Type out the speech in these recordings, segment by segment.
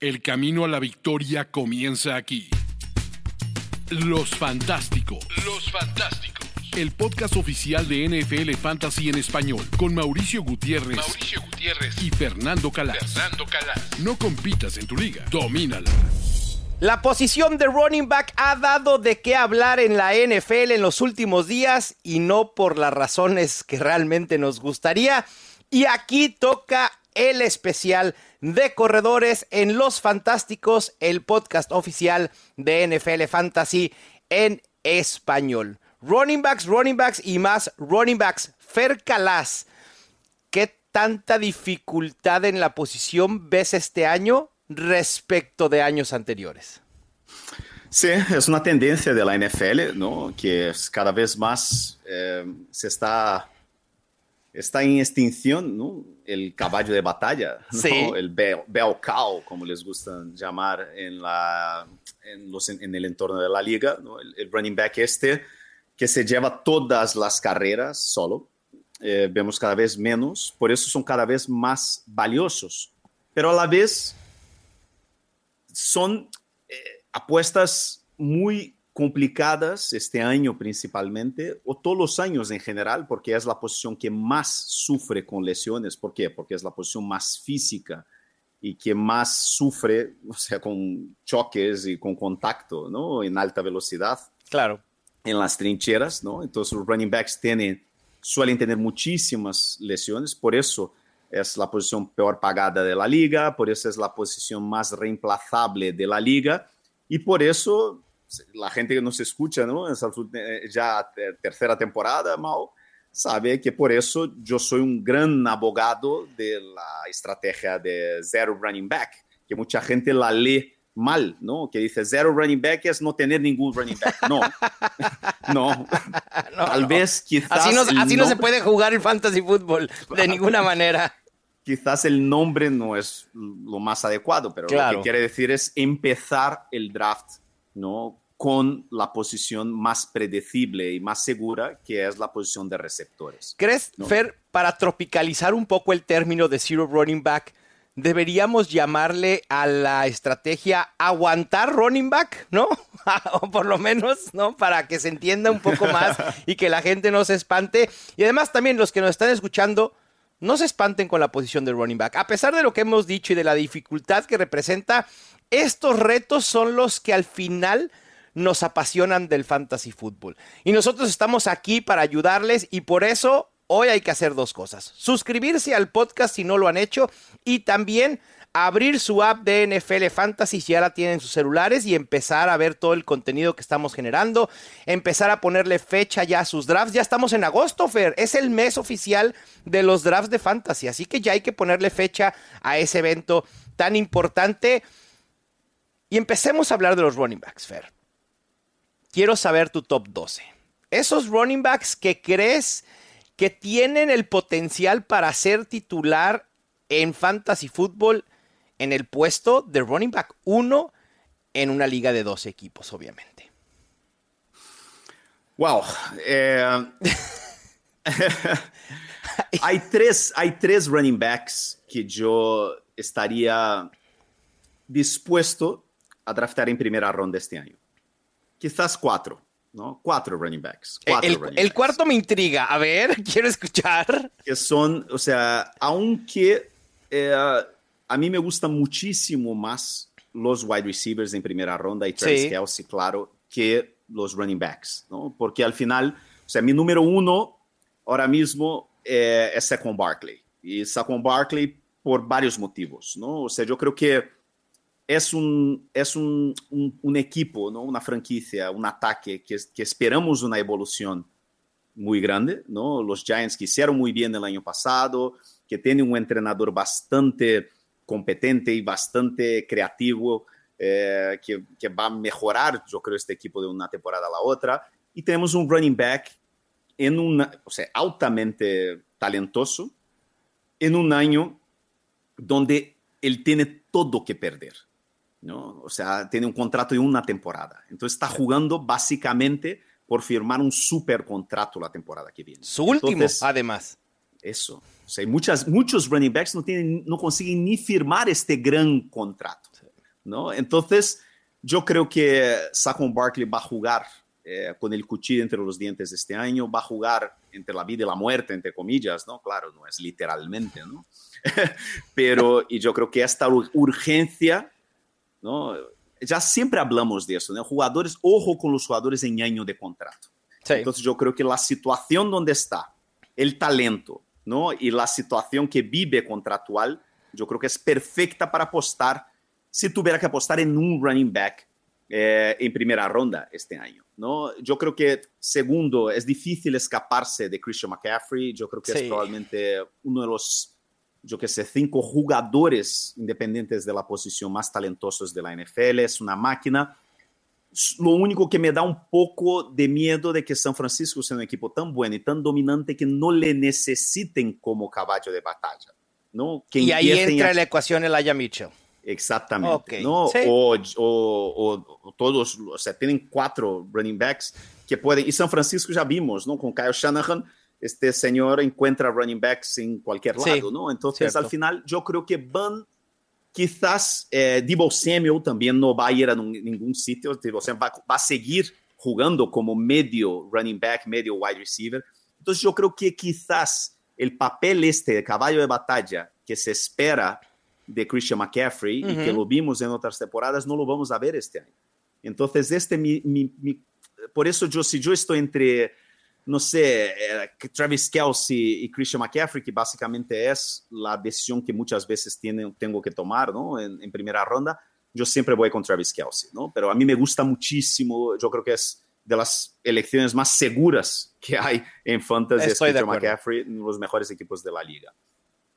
El camino a la victoria comienza aquí. Los Fantásticos. Los Fantásticos. El podcast oficial de NFL Fantasy en español con Mauricio Gutiérrez, Mauricio Gutiérrez y Fernando Calas. Fernando Calas. No compitas en tu liga, domínala. La posición de running back ha dado de qué hablar en la NFL en los últimos días y no por las razones que realmente nos gustaría. Y aquí toca el especial de corredores en Los Fantásticos, el podcast oficial de NFL Fantasy en español. Running backs, running backs y más running backs. Fer Calas, ¿qué tanta dificultad en la posición ves este año respecto de años anteriores? Sí, es una tendencia de la NFL, ¿no? Que es cada vez más eh, se está, está en extinción, ¿no? El caballo de batalla, ¿no? Sí. El bell cow, como les gusta llamar en, la, en, los, en el entorno de la liga, ¿no? El, el running back este que se lleva todas las carreras solo. Eh, vemos cada vez menos, por eso son cada vez más valiosos. Pero a la vez son eh, apuestas muy complicadas este año principalmente, o todos los años en general, porque es la posición que más sufre con lesiones. ¿Por qué? Porque es la posición más física y que más sufre, o sea, con choques y con contacto, ¿no? En alta velocidad Claro. en las trincheras, ¿no? Entonces los running backs tienen, suelen tener muchísimas lesiones, por eso es la posición peor pagada de la liga, por eso es la posición más reemplazable de la liga y por eso la gente que nos escucha, ¿no? Esa eh, ya ter- tercera temporada, Mau, sabe que por eso yo soy un gran abogado de la estrategia de zero running back, que mucha gente la lee mal, ¿no? Que dice zero running back es no tener ningún running back. No, no. Tal no. vez quizás Así no, el así no se puede jugar el fantasy fútbol de ninguna manera. quizás el nombre no es lo más adecuado, pero lo Claro. que quiere decir es empezar el draft, ¿no? Con la posición más predecible y más segura, que es la posición de receptores. ¿Crees, No. Fer, para tropicalizar un poco el término de zero running back, deberíamos llamarle a la estrategia aguantar running back, ¿no? o por lo menos, ¿no? Para que se entienda un poco más y que la gente no se espante. Y además también los que nos están escuchando, no se espanten con la posición de running back. A pesar de lo que hemos dicho y de la dificultad que representa, estos retos son los que al final nos apasionan del fantasy fútbol. Y nosotros estamos aquí para ayudarles y por eso hoy hay que hacer dos cosas. Suscribirse al podcast si no lo han hecho y también abrir su app de NFL Fantasy si ya la tienen en sus celulares y empezar a ver todo el contenido que estamos generando, empezar a ponerle fecha ya a sus drafts. Ya estamos en agosto, Fer, es el mes oficial de los drafts de fantasy, así que ya hay que ponerle fecha a ese evento tan importante. Y empecemos a hablar de los running backs, Fer. Quiero saber tu top 12. Esos running backs que crees que tienen el potencial para ser titular en fantasy fútbol en el puesto de running back 1 en una liga de 12 equipos, obviamente. Wow. eh, hay, tres, hay tres running backs que yo estaría dispuesto a draftar en primera ronda este año. Quizás cuatro, ¿no? Cuatro running backs. Cuatro El, running el backs. cuarto me intriga. A ver, quiero escuchar. que son, o sea, aunque eh, a mí me gustan muchísimo más los wide receivers en primera ronda y Travis Sí. Kelsey, claro, que los running backs, ¿no? Porque al final, o sea, mi número uno ahora mismo eh, es Saquon Barkley. Y Saquon Barkley por varios motivos, ¿no? O sea, yo creo que es un, es un, un, un equipo, ¿no? Una franquicia, un ataque que, que esperamos una evolución muy grande, ¿no? Los Giants que hicieron muy bien el año pasado, que tienen un entrenador bastante competente y bastante creativo, eh, que, que, va a mejorar, yo creo, este equipo de una temporada a la otra. Y tenemos un running back en una, o sea, altamente talentoso, en un año donde él tiene todo que perder. ¿No? O sea, tiene un contrato de una temporada. Entonces está jugando básicamente por firmar un super contrato la temporada que viene. Su último, Entonces, además. Eso. O sea, muchas, muchos running backs no, tienen, no consiguen ni firmar este gran contrato. ¿no? Entonces, yo creo que Saquon Barkley va a jugar eh, con el cuchillo entre los dientes este año, va a jugar entre la vida y la muerte, entre comillas, ¿no? Claro, no es literalmente, ¿no? Pero, y yo creo que esta urgencia, ¿no? Ya siempre hablamos de eso, ¿no? Jugadores, ojo con los jugadores en año de contrato. Sí. Entonces yo creo que la situación donde está, el talento, ¿no? Y la situación que vive contractual, yo creo que es perfecta para apostar, si tuviera que apostar en un running back eh, en primera ronda este año. ¿no? Yo creo que, segundo, es difícil escaparse de Christian McCaffrey. Yo creo que sí. es probablemente uno de los, yo que sé, cinco jugadores independientes de la posición más talentosos de la NFL. Es una máquina. Lo único que me da un poco de miedo de que San Francisco sea un equipo tan bueno y tan dominante que no le necesiten como caballo de batalla. ¿no? Que y ahí entra en la ecuación Elijah Mitchell. Exactamente. Okay. ¿no? Sí. O, o, o, todos, o sea, tienen cuatro running backs que pueden. Y San Francisco ya vimos, ¿no? Con Kyle Shanahan, este señor encuentra running backs en cualquier lado, sí, ¿no? Entonces, cierto. al final, yo creo que van. Quizás eh, Debo Samuel también no va a ir a ningún sitio. Debo Samuel va, va a seguir jugando como medio running back, medio wide receiver. Entonces, yo creo que quizás el papel este de caballo de batalla que se espera de Christian McCaffrey uh -huh. y que lo vimos en otras temporadas, no lo vamos a ver este año. Entonces, este, mi, mi, mi, por eso yo, si yo estoy entre, no sé, eh, Travis Kelsey y Christian McCaffrey, que básicamente es la decisión que muchas veces tiene, tengo que tomar ¿no? en, en, primera ronda, yo siempre voy con Travis Kelsey, ¿no? Pero a mí me gusta muchísimo, yo creo que es de las elecciones más seguras que hay en fantasy, es Christian McCaffrey, uno de los mejores equipos de la liga.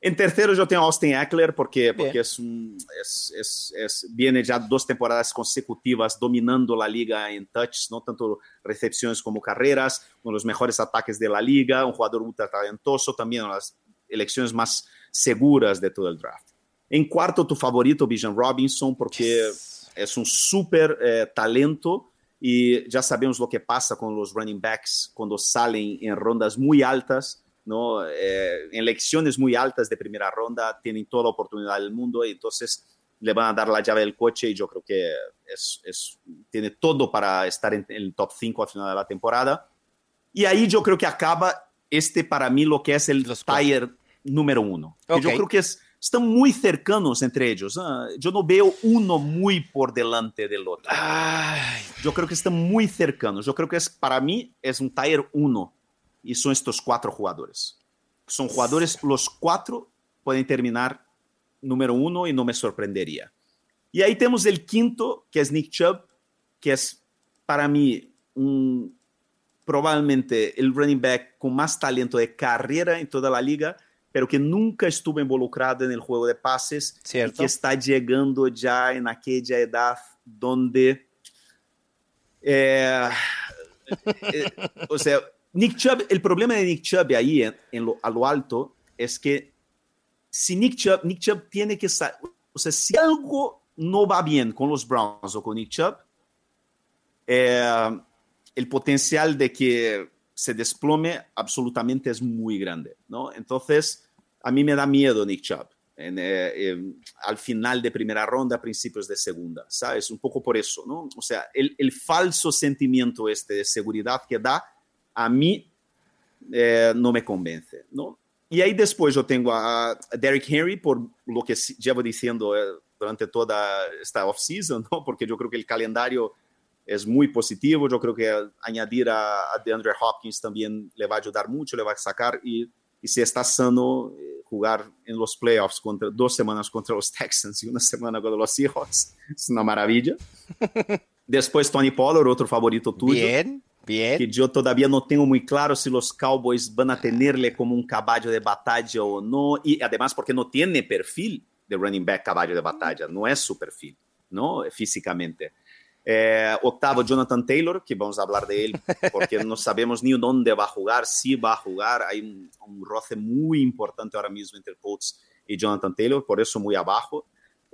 En tercero yo tengo a Austin Eckler porque, porque es un, es, es, es, viene ya dos temporadas consecutivas dominando la liga en touch, no tanto recepciones como carreras, uno de los mejores ataques de la liga, un jugador ultra talentoso, también una de las elecciones más seguras de todo el draft. En cuarto, tu favorito, Bijan Robinson, porque yes. es un súper eh, talento y ya sabemos lo que pasa con los running backs cuando salen en rondas muy altas ¿no? Eh, en elecciones muy altas de primera ronda tienen toda la oportunidad del mundo y entonces le van a dar la llave del coche y yo creo que es, es, tiene todo para estar en, en el top 5 al final de la temporada. Y ahí yo creo que acaba este para mí lo que es el Los tire número uno. Okay. Yo creo que es, están muy cercanos entre ellos. ¿eh? Yo no veo uno muy por delante del otro. Ay. Yo creo que están muy cercanos. Yo creo que es para mí es un tire uno y son estos cuatro jugadores. Son jugadores, los cuatro pueden terminar número uno y no me sorprendería. Y ahí tenemos el quinto, que es Nick Chubb, que es para mí un, probablemente el running back con más talento de carrera en toda la liga, pero que nunca estuvo involucrado en el juego de pases Cierto. y que está llegando ya en aquella edad donde... Eh, eh, o sea, Nick Chubb, el problema de Nick Chubb ahí a lo alto es que si Nick Chubb, Nick Chubb tiene que o sea, si algo no va bien con los Browns o con Nick Chubb, eh, el potencial de que se desplome absolutamente es muy grande, ¿no? Entonces, a mí me da miedo Nick Chubb. Eh, al final de primera ronda, principios de segunda, ¿sabes? Un poco por eso, ¿no? O sea, el, el falso sentimiento este de seguridad que da a mí eh, no me convence, ¿no? Y ahí después yo tengo a Derrick Henry por lo que llevo diciendo eh, durante toda esta off-season, ¿no? Porque yo creo que el calendario es muy positivo, yo creo que añadir a, a DeAndre Hopkins también le va a ayudar mucho, le va a sacar y, y si está sano, eh, jugar en los playoffs contra, dos semanas contra los Texans y una semana contra los Seahawks es una maravilla. Después Tony Pollard, otro favorito tuyo. Bien. Bien. Que yo todavía no tengo muy claro si los Cowboys van a tenerle como un caballo de batalla o no. Y además porque no tiene perfil de running back caballo de batalla, no es su perfil, ¿no? Físicamente. Eh, octavo, Jonathan Taylor, que vamos a hablar de él porque no sabemos ni dónde va a jugar, si va a jugar. Hay un, un roce muy importante ahora mismo entre Colts y Jonathan Taylor, por eso muy abajo.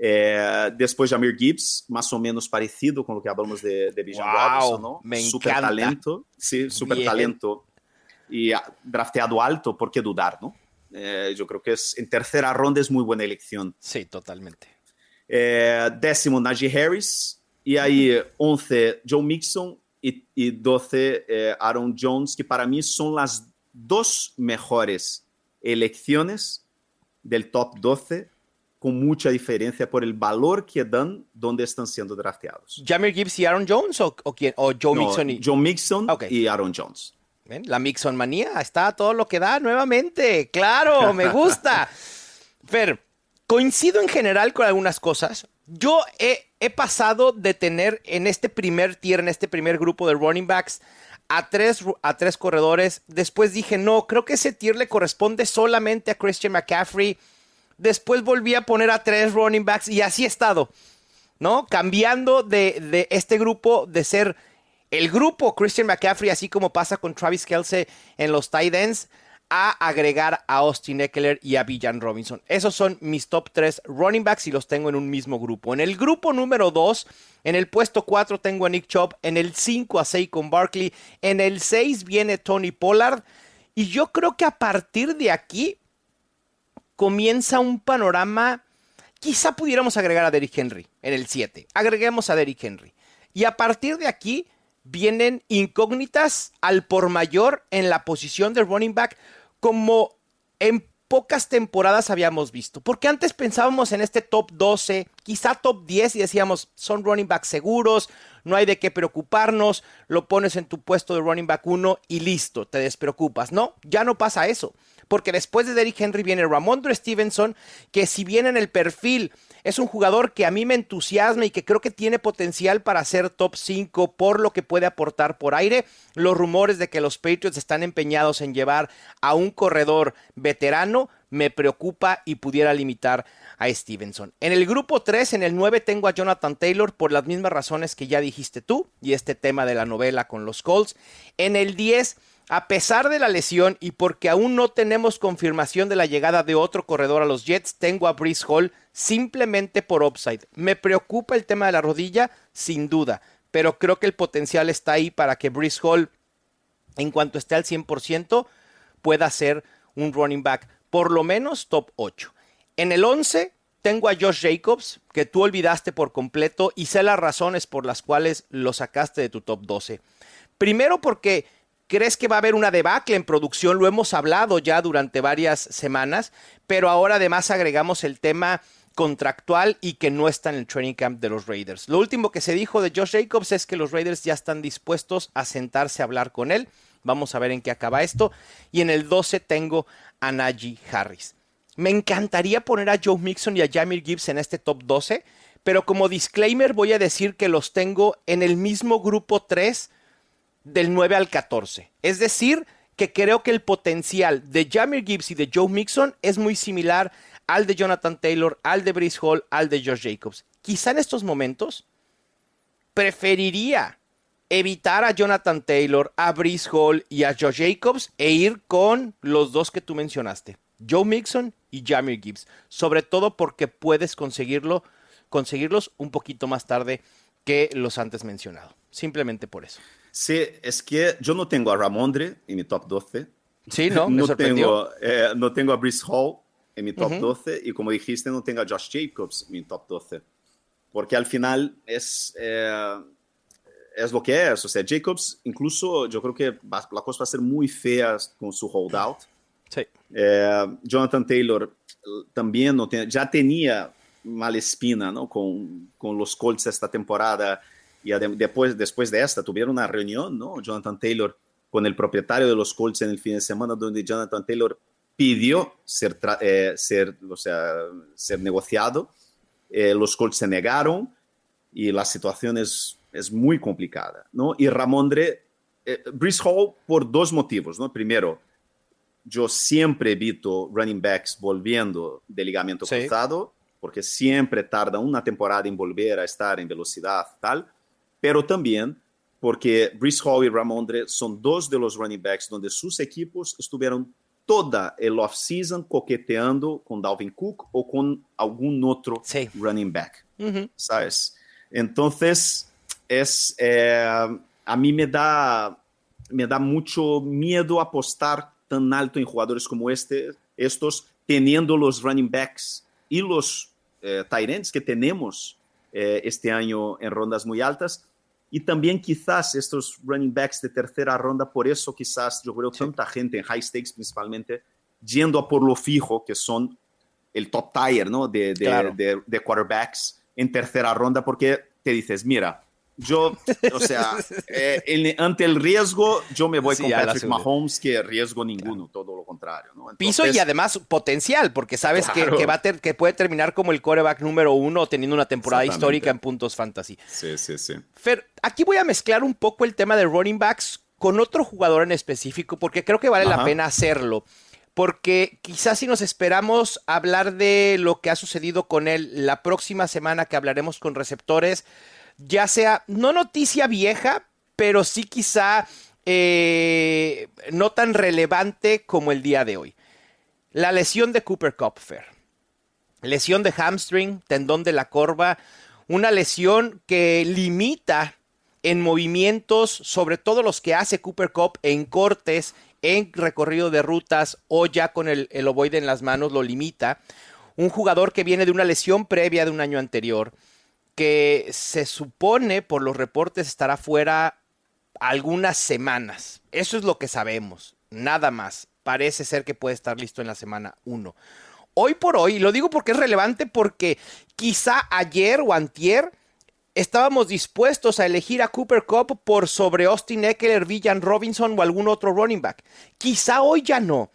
Eh, después Jamir Gibbs, más o menos parecido con lo que hablamos de, de Bijan Robinson, ¿no? Super encanta. talento, sí, super Bien. talento. Y drafteado alto, ¿por qué dudar, no? Eh, yo creo que es en tercera ronda es muy buena elección. Sí, totalmente. Eh, décimo, Najee Harris. Y ahí 11, Joe Mixon. Y, y 12, eh, Aaron Jones, que para mí son las dos mejores elecciones del top 12 con mucha diferencia por el valor que dan donde están siendo drafteados. ¿Jamir Gibbs y Aaron Jones o, o quién? ¿O Joe No, Mixon y Joe Mixon Ok. y Aaron Jones. ¿Ven? La Mixon manía está todo lo que da nuevamente. Claro, me gusta. Fer, coincido en general con algunas cosas. Yo he, he pasado de tener en este primer tier, en este primer grupo de running backs, a tres, a tres corredores. Después dije, no, creo que ese tier le corresponde solamente a Christian McCaffrey. Después volví a poner a tres running backs y así he estado. ¿no? Cambiando de, de este grupo de ser el grupo Christian McCaffrey, así como pasa con Travis Kelsey en los tight ends, a agregar a Austin Eckler y a Villan Robinson. Esos son mis top 3 running backs y los tengo en un mismo grupo. En el grupo número 2, en el puesto 4 tengo a Nick Chubb, en el 5 a Saquon Barkley, en el 6 viene Tony Pollard y yo creo que a partir de aquí comienza un panorama Quizá pudiéramos agregar a Derrick Henry en el 7. Agreguemos a Derrick Henry. Y a partir de aquí vienen incógnitas al por mayor en la posición de running back como en pocas temporadas habíamos visto. Porque antes pensábamos en este top 12, quizá top 10 y decíamos, son running backs seguros, no hay de qué preocuparnos, lo pones en tu puesto de running back 1 y listo, te despreocupas. No, ya no pasa eso porque después de Derrick Henry viene Ramondre Stevenson, que si bien en el perfil es un jugador que a mí me entusiasma y que creo que tiene potencial para ser top 5 por lo que puede aportar por aire, los rumores de que los Patriots están empeñados en llevar a un corredor veterano me preocupa y pudiera limitar a Stevenson. En el grupo 3, en el 9 tengo a Jonathan Taylor por las mismas razones que ya dijiste tú y este tema de la novela con los Colts. En el 10 a pesar de la lesión y porque aún no tenemos confirmación de la llegada de otro corredor a los Jets, tengo a Brees Hall simplemente por upside. Me preocupa el tema de la rodilla, sin duda, pero creo que el potencial está ahí para que Brees Hall, en cuanto esté al 100%, pueda ser un running back, por lo menos top 8. En el 11 tengo a Josh Jacobs, que tú olvidaste por completo y sé las razones por las cuales lo sacaste de tu top 12. Primero porque crees que va a haber una debacle en producción, lo hemos hablado ya durante varias semanas, pero ahora además agregamos el tema contractual y que no está en el training camp de los Raiders. Lo último que se dijo de Josh Jacobs es que los Raiders ya están dispuestos a sentarse a hablar con él. Vamos a ver en qué acaba esto. Y en el 12 tengo a Najee Harris. Me encantaría poner a Joe Mixon y a Jamir Gibbs en este top 12, pero como disclaimer voy a decir que los tengo en el mismo grupo 3 del 9 al 14. Es decir, que creo que el potencial de Jamir Gibbs y de Joe Mixon es muy similar al de Jonathan Taylor, al de Brice Hall, al de Josh Jacobs. Quizá en estos momentos preferiría evitar a Jonathan Taylor, a Brice Hall y a Josh Jacobs e ir con los dos que tú mencionaste, Joe Mixon y Jamir Gibbs, sobre todo porque puedes conseguirlo, conseguirlos un poquito más tarde que los antes mencionado. Simplemente por eso. Sí, es que yo no tengo a Ramondre en mi top 12. Sí, no, me no, sorprendió. tengo, eh, no tengo a Brice Hall en mi top 12 y como dijiste, no tengo a Josh Jacobs en mi top 12. Porque al final es, eh, es lo que es. O sea, Jacobs, incluso yo creo que va- la cosa va a ser muy fea con su holdout. Sí. Eh, Jonathan Taylor también no tiene- ya tenía mala espina ¿no? con, con los Colts esta temporada y después, después de esta tuvieron una reunión, ¿no? Jonathan Taylor con el propietario de los Colts en el fin de semana donde Jonathan Taylor pidió ser, eh, ser, o sea, ser negociado. Eh, los Colts se negaron y la situación es, es muy complicada, ¿no? Y Ramondre, eh, Brice Hall por dos motivos, ¿no? Primero, yo siempre evito running backs volviendo de ligamento Sí. cruzado, porque siempre tarda una temporada en volver a estar en velocidad, tal, pero también porque Brice Hall y Ramondre son dos de los running backs donde sus equipos estuvieron toda el off-season coqueteando con Dalvin Cook o con algún otro Sí. running back. Ujú. ¿sabes? Entonces, es, eh, a mí me da, me da mucho miedo apostar tan alto en jugadores como este, estos, teniendo los running backs y los eh, Tyrants que tenemos eh, este año en rondas muy altas. Y también quizás estos running backs de tercera ronda, por eso quizás yo creo tanta gente en high stakes principalmente, yendo a por lo fijo, que son el top tier ¿no? de, de, Claro. de- de quarterbacks en tercera ronda, porque te dices, mira, yo, o sea, eh, ante el riesgo, yo me voy Sí, con Patrick. Mahomes, que riesgo ninguno, todo lo contrario. ¿no? Piso y además potencial, porque sabes que- Claro. que, va a ter- que puede terminar como el coreback número uno teniendo una temporada histórica en puntos fantasy. Sí, sí, sí. Fer, aquí voy a mezclar un poco el tema de running backs con otro jugador en específico, porque creo que vale la pena hacerlo. Porque quizás si nos esperamos hablar de lo que ha sucedido con él la próxima semana que hablaremos con receptores, ya sea no noticia vieja, pero sí quizá eh, no tan relevante como el día de hoy. La lesión de Cooper Cup, Fer. Lesión de hamstring, tendón de la corva, una lesión que limita en movimientos, sobre todo los que hace Cooper Cup en cortes, en recorrido de rutas o ya con el, el ovoide en las manos, lo limita. Un jugador que viene de una lesión previa de un año anterior, que se supone por los reportes estará fuera algunas semanas. Eso es lo que sabemos, nada más. Parece ser que puede estar listo en la semana 1. Hoy por hoy, lo digo porque es relevante porque quizá ayer o antier estábamos dispuestos a elegir a Cooper Cup por sobre Austin Eckler, Villan Robinson o algún otro running back. Quizá hoy ya no.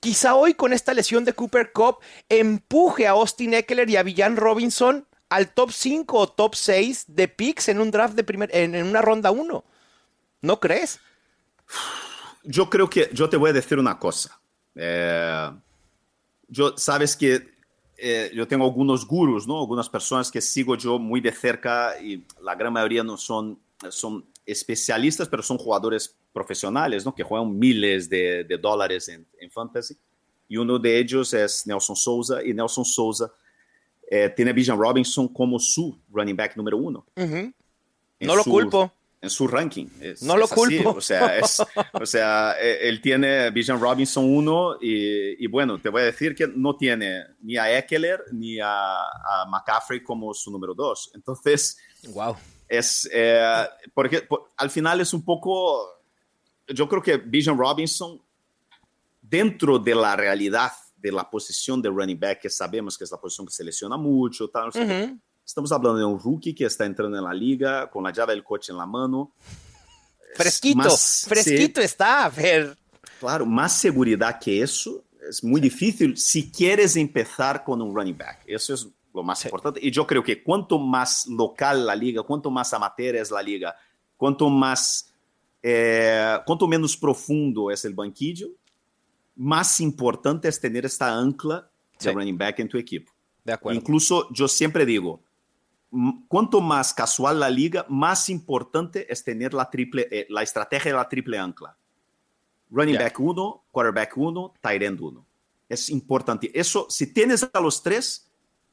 Quizá hoy con esta lesión de Cooper Cup empuje a Austin Eckler y a Villan Robinson al top 5 o top 6 de picks en un draft de primer, en, en una ronda 1. ¿No crees? Yo creo que yo te voy a decir una cosa. Eh, yo, sabes que eh, yo tengo algunos gurus, ¿no? Algunas personas que sigo yo muy de cerca y la gran mayoría no son, son especialistas, pero son jugadores profesionales, ¿no? Que juegan miles de, de dólares en, en fantasy. Y uno de ellos es Nelson Souza y Nelson Souza eh, tiene a Bijan Robinson como su running back número uno. No lo su- culpo. En su ranking. Es- No lo es así, culpo. O sea, es- o sea, eh, él tiene Bijan Robinson 1 y, y bueno, te voy a decir que no tiene ni a Eckler ni a, a McCaffrey como su número 2. Entonces, Wow. es, eh, porque por- al final es un poco, yo creo que Bijan Robinson, dentro de la realidad de la posición de running back, que sabemos que es la posición que se lesiona mucho, tal, qué, Ujú. Estamos hablando de un rookie que está entrando en la liga con la llave del coche en la mano. Es Fresquito, más- fresquito está, Fer. claro, más seguridad que eso es muy difícil si quieres empezar con un running back. Eso es lo más Sí. importante. Y yo creo que cuanto más local la liga, cuanto más amateur es la liga, cuanto más, eh, cuanto menos profundo es el banquillo, más importante es tener esta ancla de Sí. running back en tu equipo. De acuerdo. Incluso yo siempre digo, cuanto más casual la liga, más importante es tener la, triple, eh, la estrategia de la triple ancla. Running Ya. back 1, quarterback 1, tight end 1. Es importante. Eso, si tienes a los tres,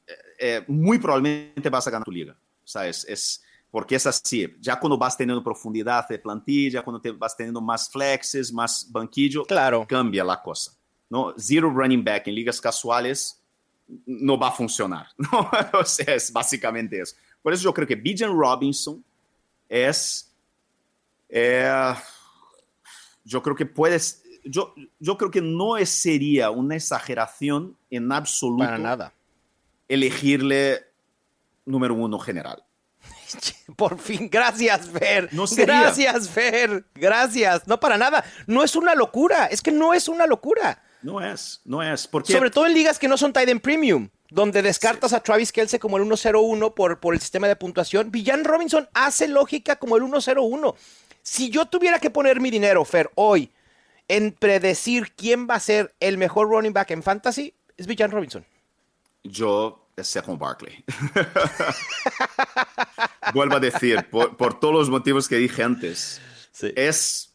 eh, eh, muy probablemente vas a ganar tu liga. O sea, es, es- porque es así. Ya cuando vas teniendo profundidad de plantilla, cuando te vas teniendo más flexes, más banquillo, Claro. cambia la cosa. ¿no? Zero running back en ligas casuales no va a funcionar. ¿no? o sea, es básicamente eso. Por eso yo creo que Bijan Robinson es... eh, yo creo que puedes... Yo, yo creo que no es- sería una exageración en absoluto Para nada. elegirle número uno general. Por fin, gracias, Fer. No sería. gracias, Fer. Gracias. No para nada. No es una locura. Es que no es una locura. No es, no es. Porque Sobre todo en ligas que no son tight end premium, donde descartas a Travis Kelce como el 1-0-1 por, por el sistema de puntuación. Villan Robinson hace lógica como el 1-0-1. Si yo tuviera que poner mi dinero, Fer, hoy, en predecir quién va a ser el mejor running back en fantasy, es Villan Robinson. yo es Saquon Barkley. Vuelvo a decir, por, por todos los motivos que dije antes, Sí. es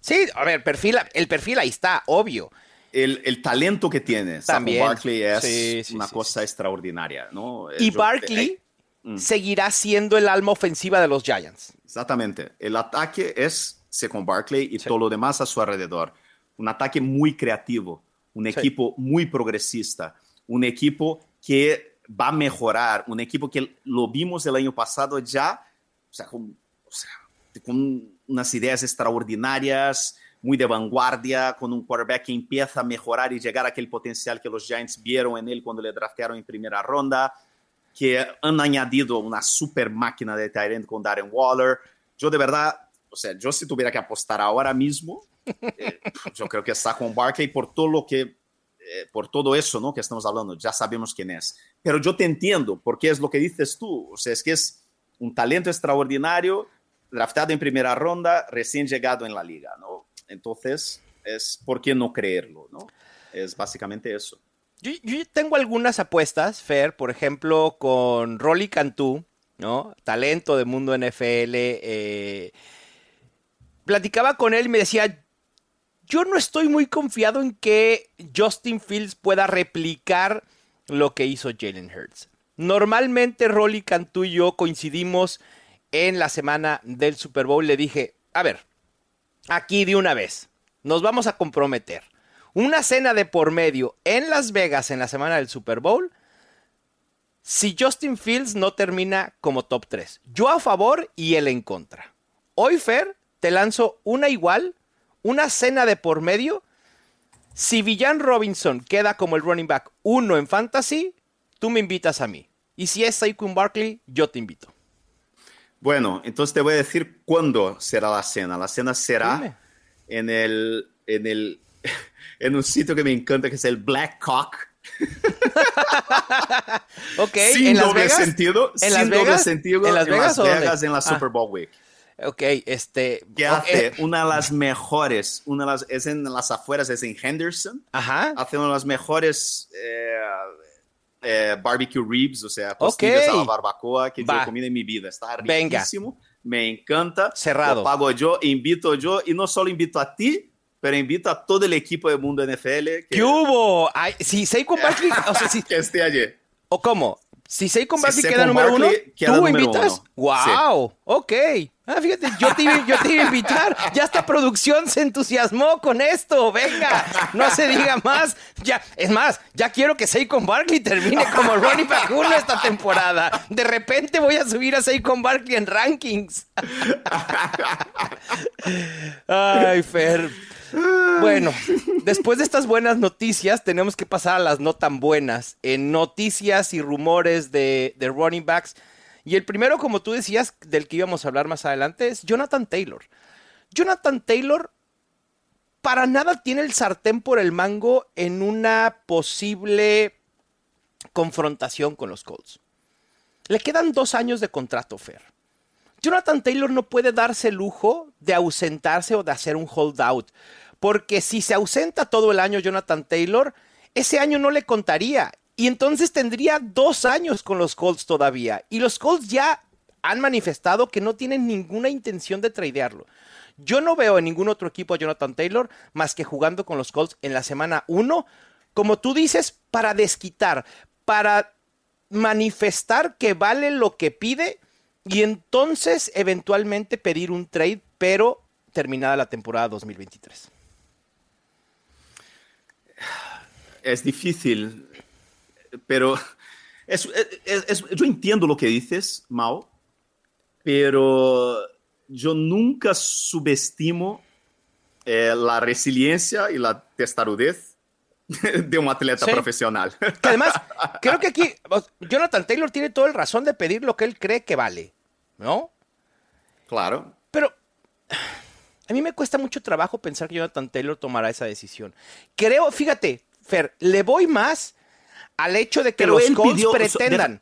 Sí, a ver, perfil, el perfil ahí está, obvio. el, el talento que tiene. También. Barkley es Sí, sí, una cosa extraordinaria. ¿no? Y Yo- Barkley eh, mm. seguirá siendo el alma ofensiva de los Giants. Exactamente. El ataque es Saquon Barkley y todo lo demás a su alrededor. Un ataque muy creativo, un equipo muy progresista, un equipo que va a mejorar, un equipo que lo vimos el año pasado ya, o sea, con, o sea, con unas ideas extraordinarias, muy de vanguardia, con un quarterback que empieza a mejorar y llegar a aquel potencial que los Giants vieron en él cuando le draftearon en primera ronda, que han añadido una super máquina de Tyrant con Darren Waller. Yo de verdad, o sea, yo si tuviera que apostar ahora mismo, eh, yo creo que está con Barkley por todo lo que, eh, por todo eso, ¿no? Que estamos hablando, ya sabemos quién es. Pero yo te entiendo, porque es lo que dices tú, o sea, es que es un talento extraordinario, draftado en primera ronda, recién llegado en la liga, ¿no? Entonces, es por qué no creerlo, ¿no? Es básicamente eso. Yo, yo tengo algunas apuestas, Fer, por ejemplo, con Rolly Cantú, ¿no? Talento de mundo NFL. Eh, platicaba con él y me decía, yo no estoy muy confiado en que Justin Fields pueda replicar lo que hizo Jalen Hurts. Normalmente Rolly Cantú y yo coincidimos en la semana del Super Bowl. Le dije, a ver, aquí de una vez, nos vamos a comprometer. Una cena de por medio en Las Vegas en la semana del Super Bowl. Si Justin Fields no termina como top 3. Yo a favor y él en contra. Hoy, Fer, te lanzo una igual, una cena de por medio. Si Villan Robinson queda como el running back 1 en fantasy, tú me invitas a mí. Y si es Saquon Barkley, yo te invito. Bueno, entonces te voy a decir cuándo será la cena. La cena será en el, en el en un sitio que me encanta que es el Black Cock. ok, sin ¿en Las doble Vegas? sentido, ¿En sin Las doble Vegas? sentido ¿En Las? Vegas en la Ah. Super Bowl Week. Ok, este. Ok, hace una de las mejores, una de las, es en las afueras, es en Henderson. Ajá. Hace una de las mejores eh, eh, barbecue ribs, o sea, costillas Ok. a la barbacoa que Va. yo he comido en mi vida. Está Venga. riquísimo, me encanta. Cerrado. Lo pago yo, invito yo, y no solo invito a ti, pero invito a todo el equipo de Mundo NFL que, ¿Qué hubo? Ay, si Barkley, o sea, si, que esté allí. ¿o cómo? Si Si Barkley queda número uno, queda ¿tú número invitas? uno. ¡Wow! Ok. Ah, fíjate, yo te, iba- yo te iba a invitar. Ya esta producción se entusiasmó con esto. Venga, no se diga más. Ya, es más, ya quiero que Saquon Barkley termine como running back uno esta temporada. De repente voy a subir a Saquon Barkley en rankings. Ay, Fer. Bueno, después de estas buenas noticias, tenemos que pasar a las no tan buenas. En noticias y rumores de, de running backs. Y el primero, como tú decías, del que íbamos a hablar más adelante, es Jonathan Taylor. Jonathan Taylor para nada tiene el sartén por el mango en una posible confrontación con los Colts. Le quedan dos años de contrato, Fer. Jonathan Taylor no puede darse el lujo de ausentarse o de hacer un holdout. Porque si se ausenta todo el año Jonathan Taylor, ese año no le contaría. Y entonces tendría dos años con los Colts todavía. Y los Colts ya han manifestado que no tienen ninguna intención de tradearlo. Yo no veo en ningún otro equipo a Jonathan Taylor más que jugando con los Colts en la semana 1, como tú dices, para desquitar, para manifestar que vale lo que pide y entonces eventualmente pedir un trade, pero terminada la temporada 2023. Es difícil, pero es- es- es- yo entiendo lo que dices, Mao, pero yo nunca subestimo eh, la resiliencia y la testarudez de un atleta Sí. profesional. Que además, creo que aquí Jonathan Taylor tiene toda la razón de pedir lo que él cree que vale, ¿no? claro. Pero a mí me cuesta mucho trabajo pensar que Jonathan Taylor tomará esa decisión. Creo, fíjate, Fer, le voy más al hecho de que Pero los Colts pidió- pretendan.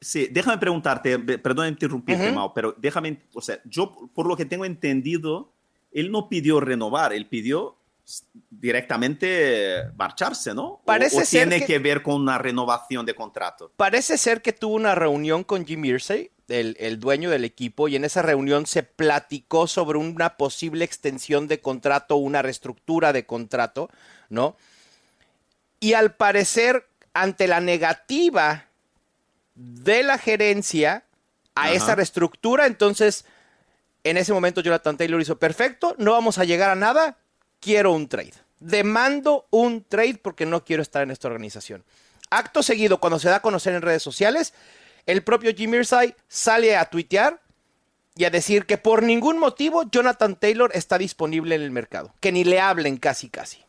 Sí, déjame preguntarte, perdón interrumpirte, Ujú. Mao, pero déjame, o sea, yo por lo que tengo entendido, él no pidió renovar, él pidió directamente marcharse, ¿no? O- Parece o, ser tiene que- que... ver con una renovación de contrato. Parece ser que tuvo una reunión con Jim Irsay, el, el dueño del equipo, y en esa reunión se platicó sobre una posible extensión de contrato, una reestructura de contrato, ¿no? Y al parecer, ante la negativa de la gerencia a Ajá. esa reestructura, entonces en ese momento Jonathan Taylor hizo perfecto, no vamos a llegar a nada, quiero un trade. Demando un trade porque no quiero estar en esta organización. Acto seguido, cuando se da a conocer en redes sociales, el propio Jim Irsay sale a tuitear y a decir que por ningún motivo Jonathan Taylor está disponible en el mercado. Que ni le hablen casi casi.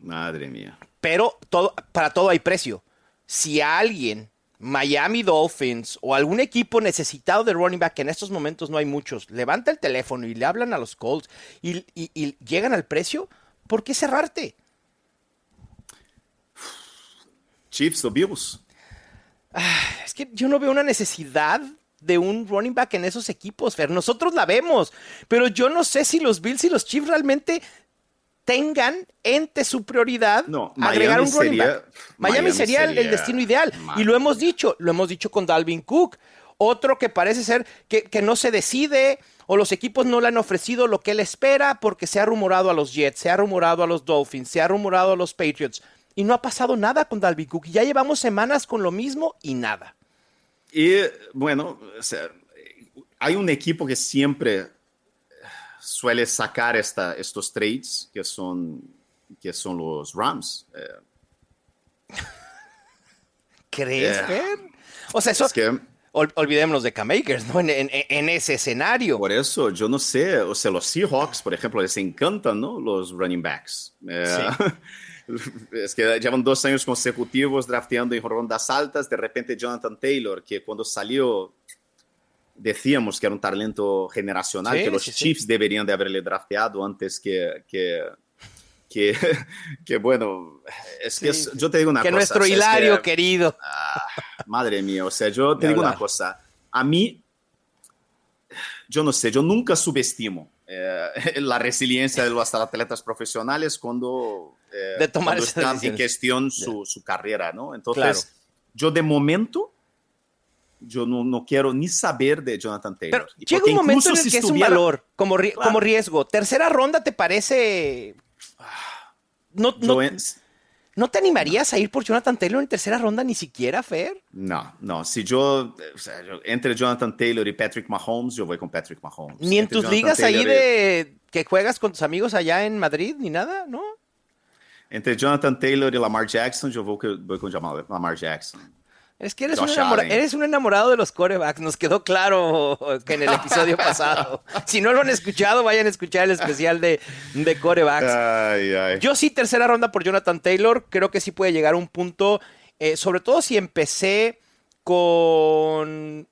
Madre mía. Pero todo, para todo hay precio. Si alguien, Miami Dolphins o algún equipo necesitado de running back, que en estos momentos no hay muchos, levanta el teléfono y le hablan a los Colts y, y- y llegan al precio, ¿por qué cerrarte? Chiefs o Bills. Es que yo no veo una necesidad de un running back en esos equipos, Fer. Nosotros la vemos, pero yo no sé si los Bills y los Chiefs realmente tengan entre su prioridad No, agregar Miami un running sería- back. Miami, Miami sería, el- destino ideal. Y lo hemos dicho, lo hemos dicho con Dalvin Cook. Otro que parece ser que, que no se decide o los equipos no le han ofrecido lo que él espera porque se ha rumorado a los Jets, se ha rumorado a los Dolphins, se ha rumorado a los Patriots. Y no ha pasado nada con Dalvin Cook. Y ya llevamos semanas con lo mismo y nada. Y bueno, o sea, hay un equipo que siempre suele sacar esta, estos trades, que son, que son los Rams. Eh, ¿Crees, Yeah. Fer? O sea, eso. es que ol- olvidémonos de K-Makers, ¿no? En, en- en ese escenario. por eso yo no sé, o sea, los Seahawks, por ejemplo, les encantan, ¿no? Los running backs. Eh, Es que llevan dos años consecutivos drafteando en rondas altas. De repente, Jonathan Taylor, que cuando salió decíamos que era un talento generacional, Sí, que los sí, sí. Chiefs deberían de haberle drafteado antes que, que, que, que, bueno, es que Sí, es- sí. yo te digo una que cosa. nuestro o sea, es Hilario que- querido. Madre mía, o sea, yo te Ni digo una hablar. cosa. A mí, yo no sé, yo nunca subestimo eh, la resiliencia de los atletas profesionales cuando, eh, De tomar cuando esas está en decisiones. cuestión su, su carrera, ¿no? Entonces, Claro. yo de momento, yo no, no quiero ni saber de Jonathan Taylor. Pero llega un momento en el si que es un valor, como, ri- Claro. como riesgo. Tercera ronda, ¿te parece? No, no, ¿No te animarías a ir por Jonathan Taylor en tercera ronda ni siquiera, Fer? No, no, si yo, o sea, yo- entre Jonathan Taylor y Patrick Mahomes, yo voy con Patrick Mahomes. Ni en Entre tus Jonathan ligas ahí Taylor y- de que juegas con tus amigos allá en Madrid, ni nada, ¿no? Entre Jonathan Taylor y Lamar Jackson, yo voy, con- voy con Jamal- Lamar Jackson. Es que eres un, Josh enamora- Allen. eres un enamorado de los corebacks, nos quedó claro que en el episodio pasado. Si no lo han escuchado, vayan a escuchar el especial de, de corebacks. Ay, ay. Yo sí, tercera ronda por Jonathan Taylor. Creo que sí puede llegar a un punto, eh, sobre todo si empecé con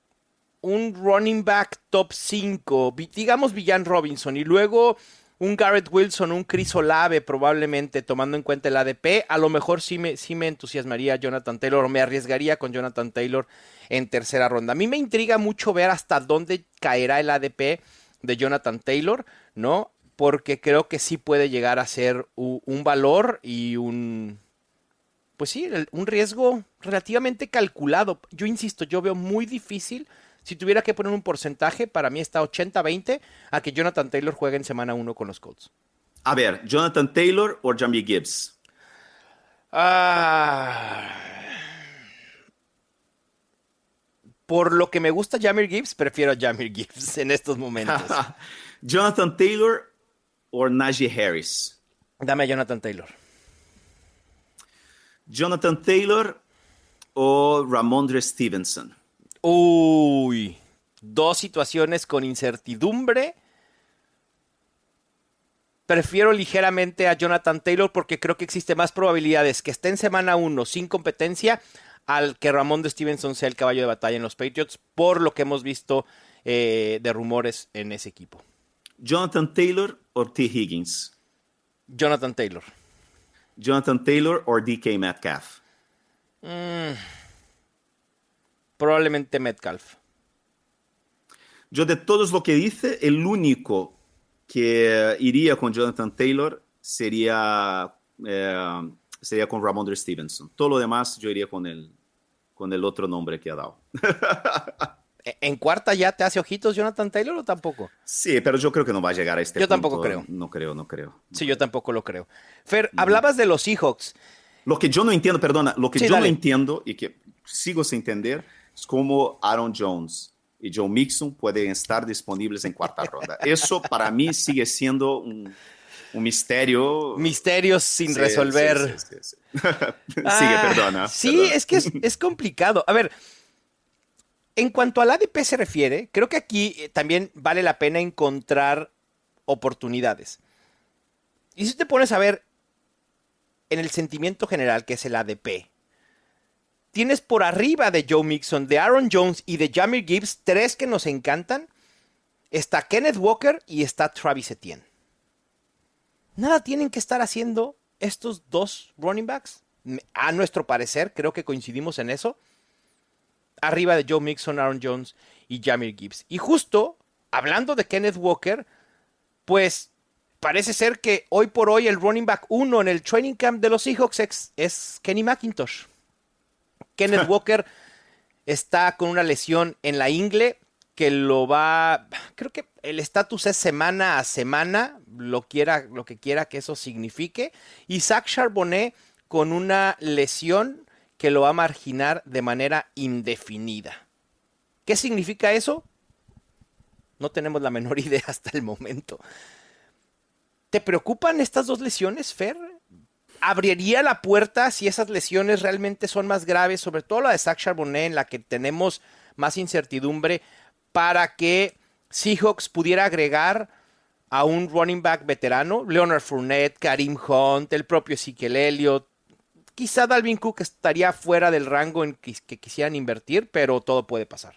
un running back top 5, digamos Villan Robinson, y luego un Garrett Wilson, un Chris Olave, probablemente tomando en cuenta el ADP, a lo mejor sí me, sí me entusiasmaría Jonathan Taylor o me arriesgaría con Jonathan Taylor en tercera ronda. A mí me intriga mucho ver hasta dónde caerá el ADP de Jonathan Taylor, ¿no? Porque creo que sí puede llegar a ser un valor y un, pues sí, un riesgo relativamente calculado. Yo insisto, yo veo muy difícil, si tuviera que poner un porcentaje, para mí está 80-20 a que Jonathan Taylor juegue en semana 1 con los Colts. A ver, Jonathan Taylor o Jamie Gibbs. Ah. Por lo que me gusta Jamir Gibbs, prefiero a Jamir Gibbs en estos momentos. Jonathan Taylor o Najee Harris. Dame a Jonathan Taylor. Jonathan Taylor o Ramondre Stevenson. Uy, dos situaciones con incertidumbre. Prefiero ligeramente a Jonathan Taylor porque creo que existe más probabilidades que esté en semana 1 sin competencia al que Ramón de Stevenson sea el caballo de batalla en los Patriots por lo que hemos visto eh, de rumores en ese equipo. Jonathan Taylor o T. Higgins. Jonathan Taylor. Jonathan Taylor o DK Metcalf. Probablemente Metcalf. Yo de todos lo que dice, el único que iría con Jonathan Taylor sería, eh, sería con Ramondre Stevenson. Todo lo demás yo iría con el, con el otro nombre que ha dado. ¿E- ¿En cuarta ya te hace ojitos Jonathan Taylor o tampoco? Sí, pero yo creo que no va a llegar a este Yo punto. tampoco creo. No creo, no creo. Sí, yo tampoco lo creo. Fer, hablabas de los Seahawks. Lo que yo no entiendo, perdona, lo que Sí, yo dale. no entiendo y que sigo sin entender es cómo Aaron Jones y Joe Mixon pueden estar disponibles en cuarta ronda. Eso para mí sigue siendo un, un misterio. Misterios sin Sí, resolver. sí. Sigue, Ah, perdona. Sí, perdona. es que es, es complicado. A ver, en cuanto al ADP se refiere, creo que aquí eh, también vale la pena encontrar oportunidades. Y si te pones a ver en el sentimiento general, que es el ADP, tienes por arriba de Joe Mixon, de Aaron Jones y de Jamir Gibbs tres que nos encantan. Está Kenneth Walker y está Travis Etienne. Nada tienen que estar haciendo estos dos running backs. A nuestro parecer, creo que coincidimos en eso. Arriba de Joe Mixon, Aaron Jones y Jamir Gibbs. Y justo, hablando de Kenneth Walker, pues parece ser que hoy por hoy el running back uno en el training camp de los Seahawks es Kenny McIntosh. Kenneth Walker está con una lesión en la ingle que lo va, creo que el estatus es semana a semana, lo quiera, lo que quiera que eso signifique. Y Zach Charbonnet con una lesión que lo va a marginar de manera indefinida. ¿Qué significa eso? No tenemos la menor idea hasta el momento. ¿Te preocupan estas dos lesiones, Fer? ¿Abriría la puerta si esas lesiones realmente son más graves, sobre todo la de Zach Charbonnet, en la que tenemos más incertidumbre, para que Seahawks pudiera agregar a un running back veterano, Leonard Fournette, Karim Hunt, el propio Ezekiel Elliott, quizá Dalvin Cook estaría fuera del rango en que, que quisieran invertir, pero todo puede pasar.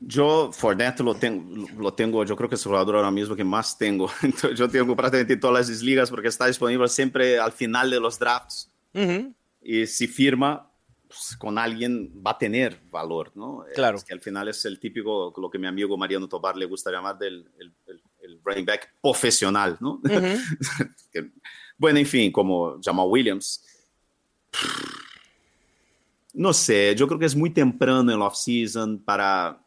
Yo, Fournette lo tengo, lo tengo, yo creo que es el jugador ahora mismo que más tengo. Entonces, yo tengo prácticamente todas las ligas porque está disponible siempre al final de los drafts. Y si firma pues, con alguien, va a tener valor, ¿no? Claro. Es que al final es el típico, lo que mi amigo Mariano Tobar le gusta llamar del el, el- el running back profesional, ¿no? bueno, en fin, como Jamal Williams. No sé, yo creo que es muy temprano en la off-season para...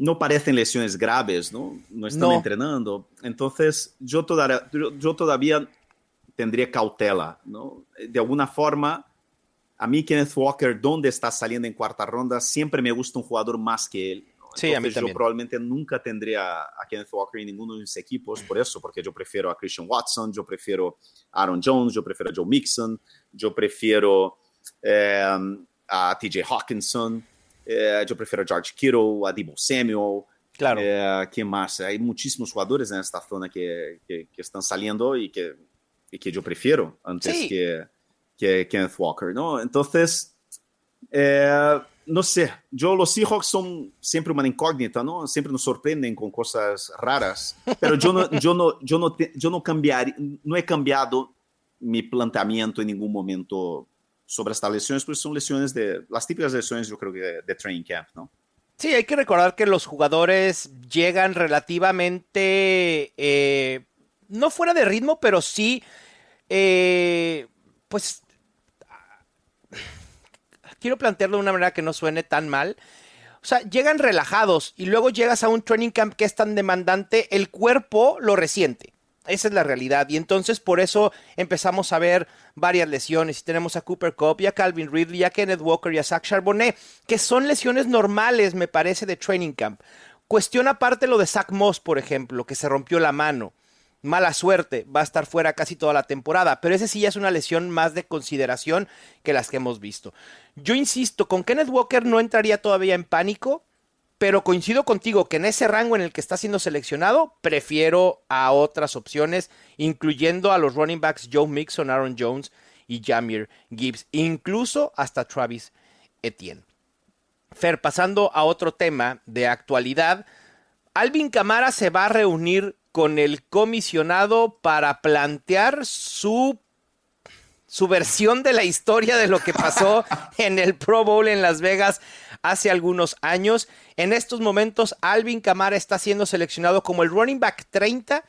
No parecen lesiones graves, ¿no? No están No. entrenando. Entonces, yo todavía, yo, yo todavía tendría cautela, ¿no? De alguna forma, a mí Kenneth Walker, donde está saliendo en cuarta ronda, siempre me gusta un jugador más que él. ¿no? Sí, a mí Entonces, también. Yo probablemente nunca tendría a Kenneth Walker en ninguno de mis equipos, por eso, porque yo prefiero a Christian Watson, yo prefiero a Aaron Jones, yo prefiero a Joe Mixon, yo prefiero eh, a TJ Hawkinson, eh, yo prefiero a George Kittle, a Debo Samuel. Claro. Eh, ¿Quién más? Hay muchísimos jugadores en esta zona que, que, que están saliendo y que, y que yo prefiero antes Sí. que, que Kenneth Walker, ¿no? Entonces, eh, no sé, yo los Seahawks son siempre una incógnita, ¿no? Siempre nos sorprenden con cosas raras, pero yo no, yo no, yo no, te- yo no cambiar, no he cambiado mi planteamiento en ningún momento sobre estas lesiones, porque son lesiones de, las típicas lesiones yo creo que de, de training camp, ¿no? Sí, hay que recordar que los jugadores llegan relativamente, eh, no fuera de ritmo, pero sí, eh, pues, quiero plantearlo de una manera que no suene tan mal. O sea, llegan relajados y luego llegas a un training camp que es tan demandante, el cuerpo lo resiente. Esa es la realidad. Y entonces por eso empezamos a ver varias lesiones. Y tenemos a Cooper Cup y a Calvin Ridley, a Kenneth Walker y a Zach Charbonnet, que son lesiones normales, me parece, de training camp. Cuestión aparte lo de Zach Moss, por ejemplo, que se rompió la mano. Mala suerte, va a estar fuera casi toda la temporada, pero ese sí ya es una lesión más de consideración que las que hemos visto. Yo insisto, con Kenneth Walker no entraría todavía en pánico, pero coincido contigo que en ese rango en el que está siendo seleccionado, prefiero a otras opciones, incluyendo a los running backs Joe Mixon, Aaron Jones y Jamir Gibbs, incluso hasta Travis Etienne. Fer, pasando a otro tema de actualidad, Alvin Camara se va a reunir con el comisionado para plantear su su versión de la historia de lo que pasó en el Pro Bowl en Las Vegas hace algunos años. En estos momentos, Alvin Camara está siendo seleccionado como el running back 30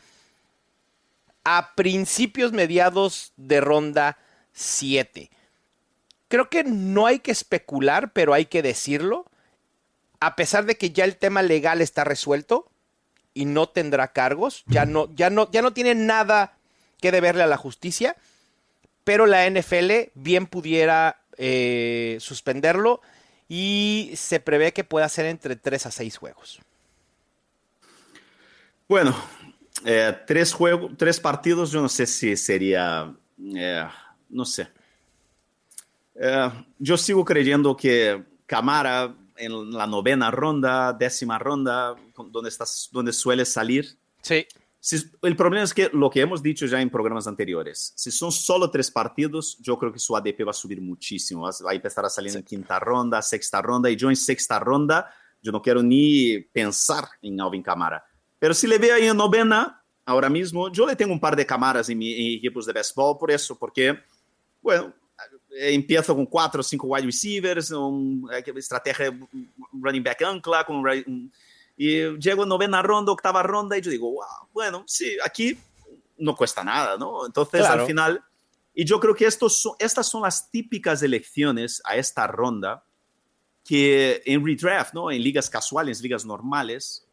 a principios mediados de ronda 7. Creo que no hay que especular, pero hay que decirlo. A pesar de que ya el tema legal está resuelto y no tendrá cargos, ya no, ya no, ya no tiene nada que deberle a la justicia pero la NFL bien pudiera eh, suspenderlo y se prevé que pueda ser entre 3 a 6 juegos. Bueno, Eh, tres, juegos, tres partidos, yo no sé si sería, eh, no sé. Eh, yo sigo creyendo que Camara en la novena ronda, décima ronda, donde, estás, donde suele salir. Sí. Si, el problema es que lo que hemos dicho ya en programas anteriores, si son solo tres partidos, yo creo que su ADP va a subir muchísimo. Va a empezar a salir sí. en quinta ronda, sexta ronda, y yo en sexta ronda, yo no quiero ni pensar en Alvin Camara. Pero si le veo ahí en novena, ahora mismo, yo le tengo un par de camaras en, mi, en equipos de béisbol por eso, porque, bueno, empiezo con cuatro o cinco wide receivers, una estrategia running back ancla, con un, y llego a novena ronda, octava ronda, y yo digo, wow, bueno, sí, aquí no cuesta nada, ¿no? Entonces, claro. al final, y yo creo que estos son, estas son las típicas elecciones a esta ronda que en redraft, ¿no? En ligas casuales, ligas normales,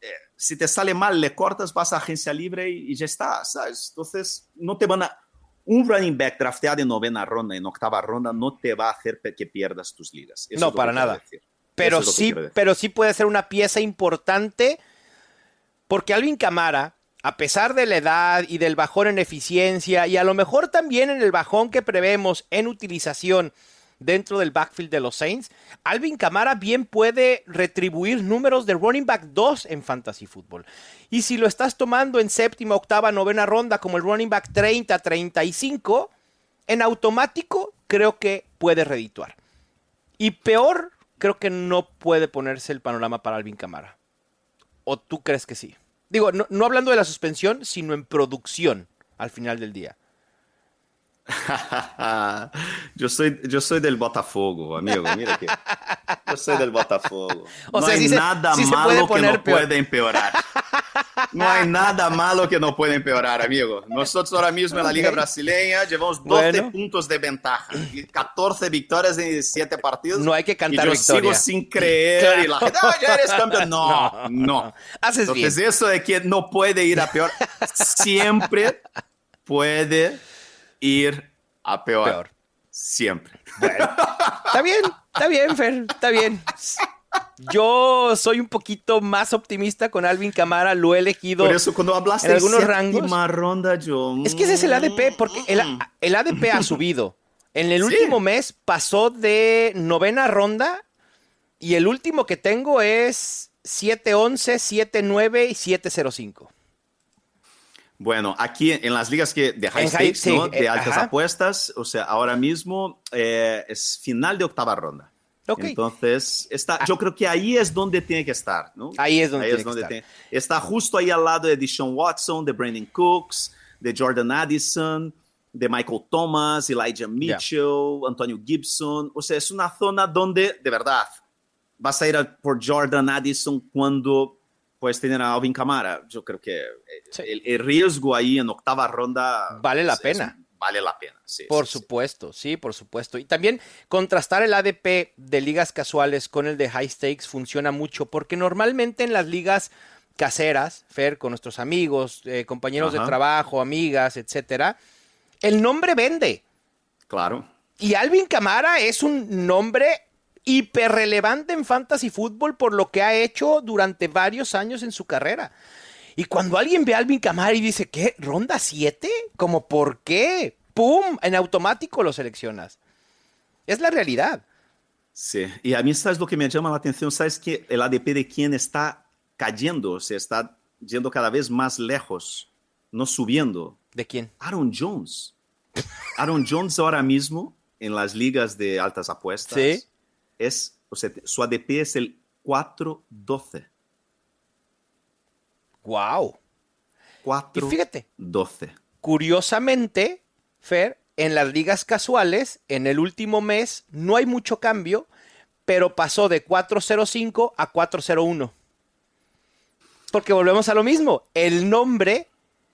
eh, si te sale mal, le cortas, vas a agencia libre y, y ya está, ¿sabes? Entonces, no te van a... Un running back drafteado en novena ronda, en octava ronda, no te va a hacer que pierdas tus ligas. Eso no, para nada. Decir. Pero es sí, pero sí puede ser una pieza importante porque Alvin Camara, a pesar de la edad y del bajón en eficiencia y a lo mejor también en el bajón que prevemos en utilización dentro del backfield de los Saints, Alvin Camara bien puede retribuir números de running back 2 en fantasy fútbol. Y si lo estás tomando en séptima, octava, novena ronda como el running back 30, 35, en automático creo que puede redituar. Y peor, creo que no puede ponerse el panorama para Alvin Camara. ¿O tú crees que sí? Digo, no, no hablando de la suspensión, sino en producción al final del día. yo, soy, yo soy del Botafogo, amigo. Mira que yo soy del Botafogo. O no sea, hay se- nada se malo puede que no peor. pueda empeorar. No hay nada malo que no pueda empeorar, amigo. Nosotros ahora mismo en la Liga. Brasileña llevamos 12 Bueno. puntos de ventaja y 14 victorias en 17 partidos. No hay que cantar y yo victoria. sigo sin creer y la gente, "Ah, ya eres campeón. No, no. Haces Entonces bien. eso de que no puede ir a peor, siempre puede ir a peor. Peor. Siempre. Está bien, está bien, Fer, está bien. Yo soy un poquito más optimista con Alvin Camara, lo he elegido. Por eso cuando hablaste en algunos rangos. ronda, yo... Es que ese es el ADP, porque el, el ADP ha subido. En el Sí. último mes pasó de novena ronda y el último que tengo es 7-11, 7-9 y 7-05. Bueno, aquí en las ligas que de high stakes, sí, ¿no? eh, de altas ajá. apuestas, o sea, ahora mismo eh, es final de octava ronda. Ok. Entonces, está, yo creo que ahí es donde tiene que estar, ¿no? Ahí es donde tiene que estar. tiene- está justo ahí al lado de Deshaun Watson, de Brandon Cooks, de Jordan Addison, de Michael Thomas, Elijah Mitchell, Antonio Gibson. O sea, es una zona donde, de verdad, vas a ir a- por Jordan Addison cuando puedes tener a Alvin Kamara. Yo creo que eh, Sí. el, el riesgo ahí en octava ronda Vale la es- pena. es- vale la pena, sí. Por sí, supuesto, sí, por supuesto. Y también contrastar el ADP de ligas casuales con el de high stakes funciona mucho porque normalmente en las ligas caseras, Fer, con nuestros amigos, eh, compañeros de trabajo, amigas, etcétera, el nombre vende. Claro. Y Alvin Camara es un nombre hiperrelevante en fantasy fútbol por lo que ha hecho durante varios años en su carrera. Y cuando alguien ve a Alvin Camara y dice, ¿qué? ¿Ronda 7? ¿Cómo por qué? ¡Pum! En automático lo seleccionas. Es la realidad. Sí, y a mí sabes lo que me llama la atención, sabes que el ADP de quién está cayendo, se está yendo cada vez más lejos, no subiendo. ¿De quién? Aaron Jones. Aaron Jones ahora mismo en las ligas de altas apuestas Sí. Es, o sea, su ADP es el 4-12. ¡Wow! Y 4-12. fíjate, curiosamente, Fer, en las ligas casuales, en el último mes no hay mucho cambio, pero pasó de 405 a 401. Porque volvemos a lo mismo, el nombre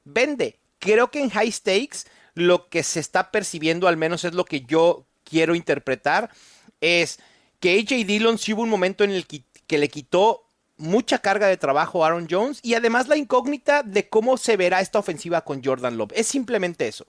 vende. Creo que en high stakes lo que se está percibiendo, al menos es lo que yo quiero interpretar, es que AJ Dillon sí hubo un momento en el que, que le quitó mucha carga de trabajo a Aaron Jones y además la incógnita de cómo se verá esta ofensiva con Jordan Love. Es simplemente eso.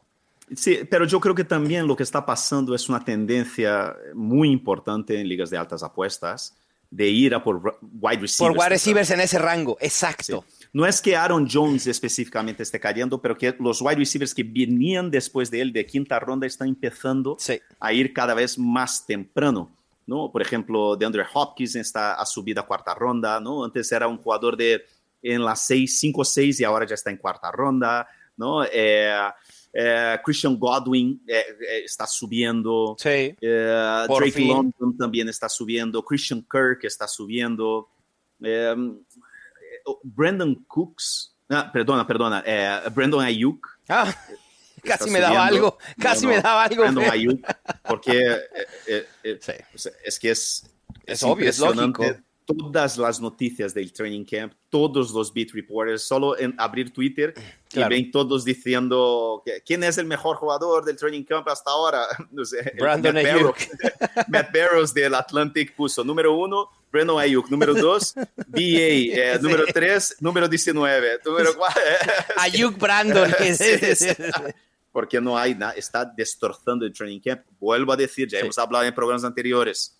Sí, pero yo creo que también lo que está pasando es una tendencia muy importante en ligas de altas apuestas de ir a por wide receivers. Por wide receivers en ese rango, exacto. Sí. no es que Aaron Jones específicamente esté cayendo, pero que los wide receivers que venían después de él de quinta ronda están empezando Sí. a ir cada vez más temprano. ¿No? Por ejemplo, DeAndre Hopkins está a subida a cuarta ronda, ¿no? Antes era un jugador de en las 6, 5 6 y ahora ya está en cuarta ronda, ¿no? Eh, eh, Christian Godwin eh, eh, está subiendo. Sí. Eh, Drake fin. London también está subiendo. Christian Kirk está subiendo. Eh, Brandon Cooks. Ah, perdona, perdona. Brandon Ayuk. Ah, casi me daba algo. Casi No, no, me daba algo. Ayuk, porque eh, eh, eh, Sí. sea, es que es, Es obvio, es lógico. Todas las noticias del training camp, todos los beat reporters, solo en abrir Twitter Claro. y ven todos diciendo que, quién es el mejor jugador del training camp hasta ahora. No sé, Brandon Matt Ayuk. Barrows- Matt Barrows del Atlantic puso número uno, Brandon Ayuk, número dos, BA, eh, Sí. número tres, número 19, número cuatro. Ayuk Brandon. Sí, sí. Porque no hay nada, está destrozando el training camp. Vuelvo a decir, ya Sí. hemos hablado en programas anteriores,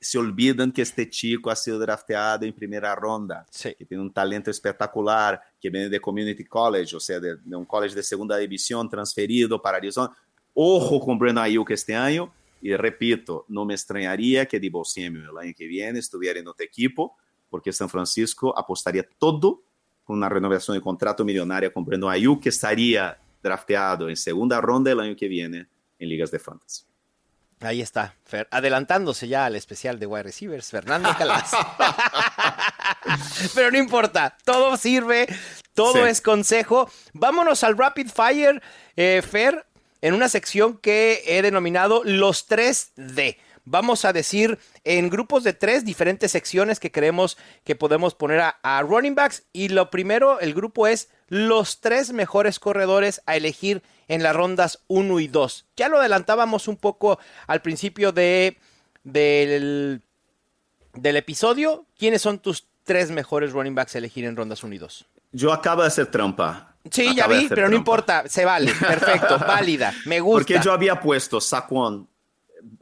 se olvidan que este chico ha sido drafteado en primera ronda, Sí. que tiene un talento espectacular, que viene de Community College, o sea, de, de un college de segunda división transferido para Arizona. Ojo con Brandon Ayuk este año. Y repito, no me extrañaría que Debo Samuel el año que viene estuviera en otro equipo, porque San Francisco apostaría todo con una renovación de contrato millonaria con Brandon Ayuk, que estaría drafteado en segunda ronda el año que viene en ligas de fantasy. Ahí está, Fer, adelantándose ya al especial de wide receivers, Fernando Calas. Pero no importa, todo sirve, todo Sí. es consejo. Vámonos al Rapid Fire, eh, Fer, en una sección que he denominado los 3D. Vamos a decir en grupos de tres diferentes secciones que creemos que podemos poner a, a running backs. Y lo primero, el grupo es los tres mejores corredores a elegir en las rondas 1 y 2. Ya lo adelantábamos un poco al principio de, del, del episodio. ¿Quiénes son tus tres mejores running backs a elegir en rondas 1 y 2? Yo acabo de hacer trampa. Sí, ya Acabo vi, pero no importa, se vale, perfecto, válida, me gusta. Porque yo había puesto Saquon,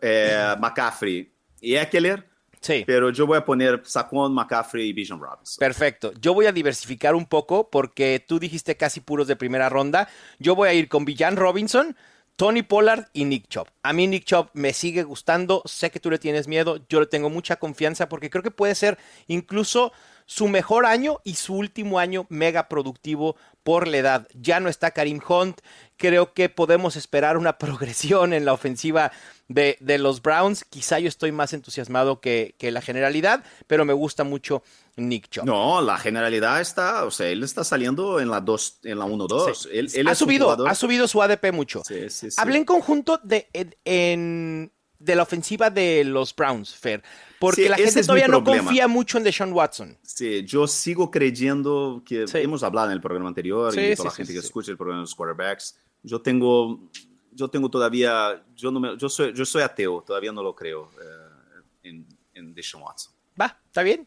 eh, McCaffrey y Eckler, Sí. pero yo voy a poner Saquon, McCaffrey y Bijan Robinson. Perfecto. Yo voy a diversificar un poco porque tú dijiste casi puros de primera ronda. Yo voy a ir con Villan Robinson, Tony Pollard y Nick Chubb. A mí Nick Chubb me sigue gustando. Sé que tú le tienes miedo. Yo le tengo mucha confianza porque creo que puede ser incluso su mejor año y su último año mega productivo por la edad. Ya no está Karim Hunt. Creo que podemos esperar una progresión en la ofensiva de, de los Browns. Quizá yo estoy más entusiasmado que, que la generalidad, pero me gusta mucho Nick Chubb. No, la generalidad está, o sea, él está saliendo en la 2, en la 1-2. Sí. Él, él ha, subido, ha subido su ADP mucho. Sí, sí, sí. Hablé en conjunto de, en- de la ofensiva de los Browns, Fer, porque la gente todavía no confía mucho en Deshaun Watson. Sí, yo sigo creyendo que hemos hablado en el programa anterior y toda la gente que escucha el programa de los quarterbacks. Yo tengo, yo tengo todavía, yo no me, yo soy, yo soy ateo, todavía no lo creo eh, en, en Deshaun Watson. Va, ¿está bien?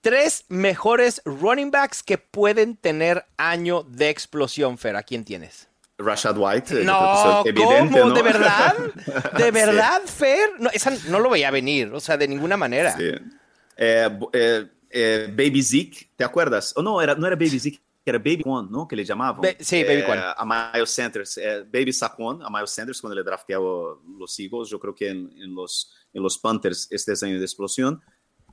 Tres mejores running backs que pueden tener año de explosión, Fer. ¿A quién tienes? Rashad White, eh, No, que evidente, ¿cómo? ¿no? ¿De verdad? ¿De Sí. verdad, Fer? No, esa no lo veía venir, o sea, de ninguna manera. Sí. Eh, eh, eh, Baby Zeke, ¿te acuerdas? O no, era, no era Baby Zeke, era Baby One, ¿no? Que le llamaban. Ba- sí, Baby Eh, Quan. A Miles Sanders. eh, Baby Saquon, a Miles Sanders cuando le drafteaba los Eagles. Yo creo que en los, los Panthers este es año de explosión.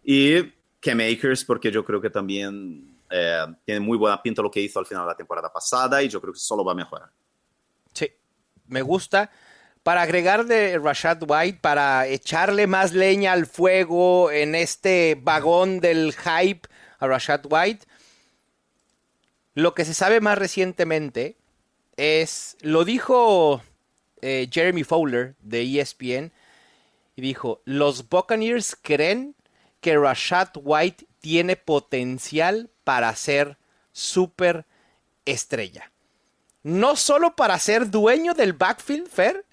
Y Cam Akers, porque yo creo que también eh, tiene muy buena pinta lo que hizo al final de la temporada pasada y yo creo que solo va a mejorar. Sí, me gusta. Para agregar de Rashad White, para echarle más leña al fuego en este vagón del hype a Rashad White, lo que se sabe más recientemente es, lo dijo eh, Jeremy Fowler de ESPN, y dijo, los Buccaneers creen que Rashad White tiene potencial para ser súper estrella no solo para ser dueño del backfield, Fer,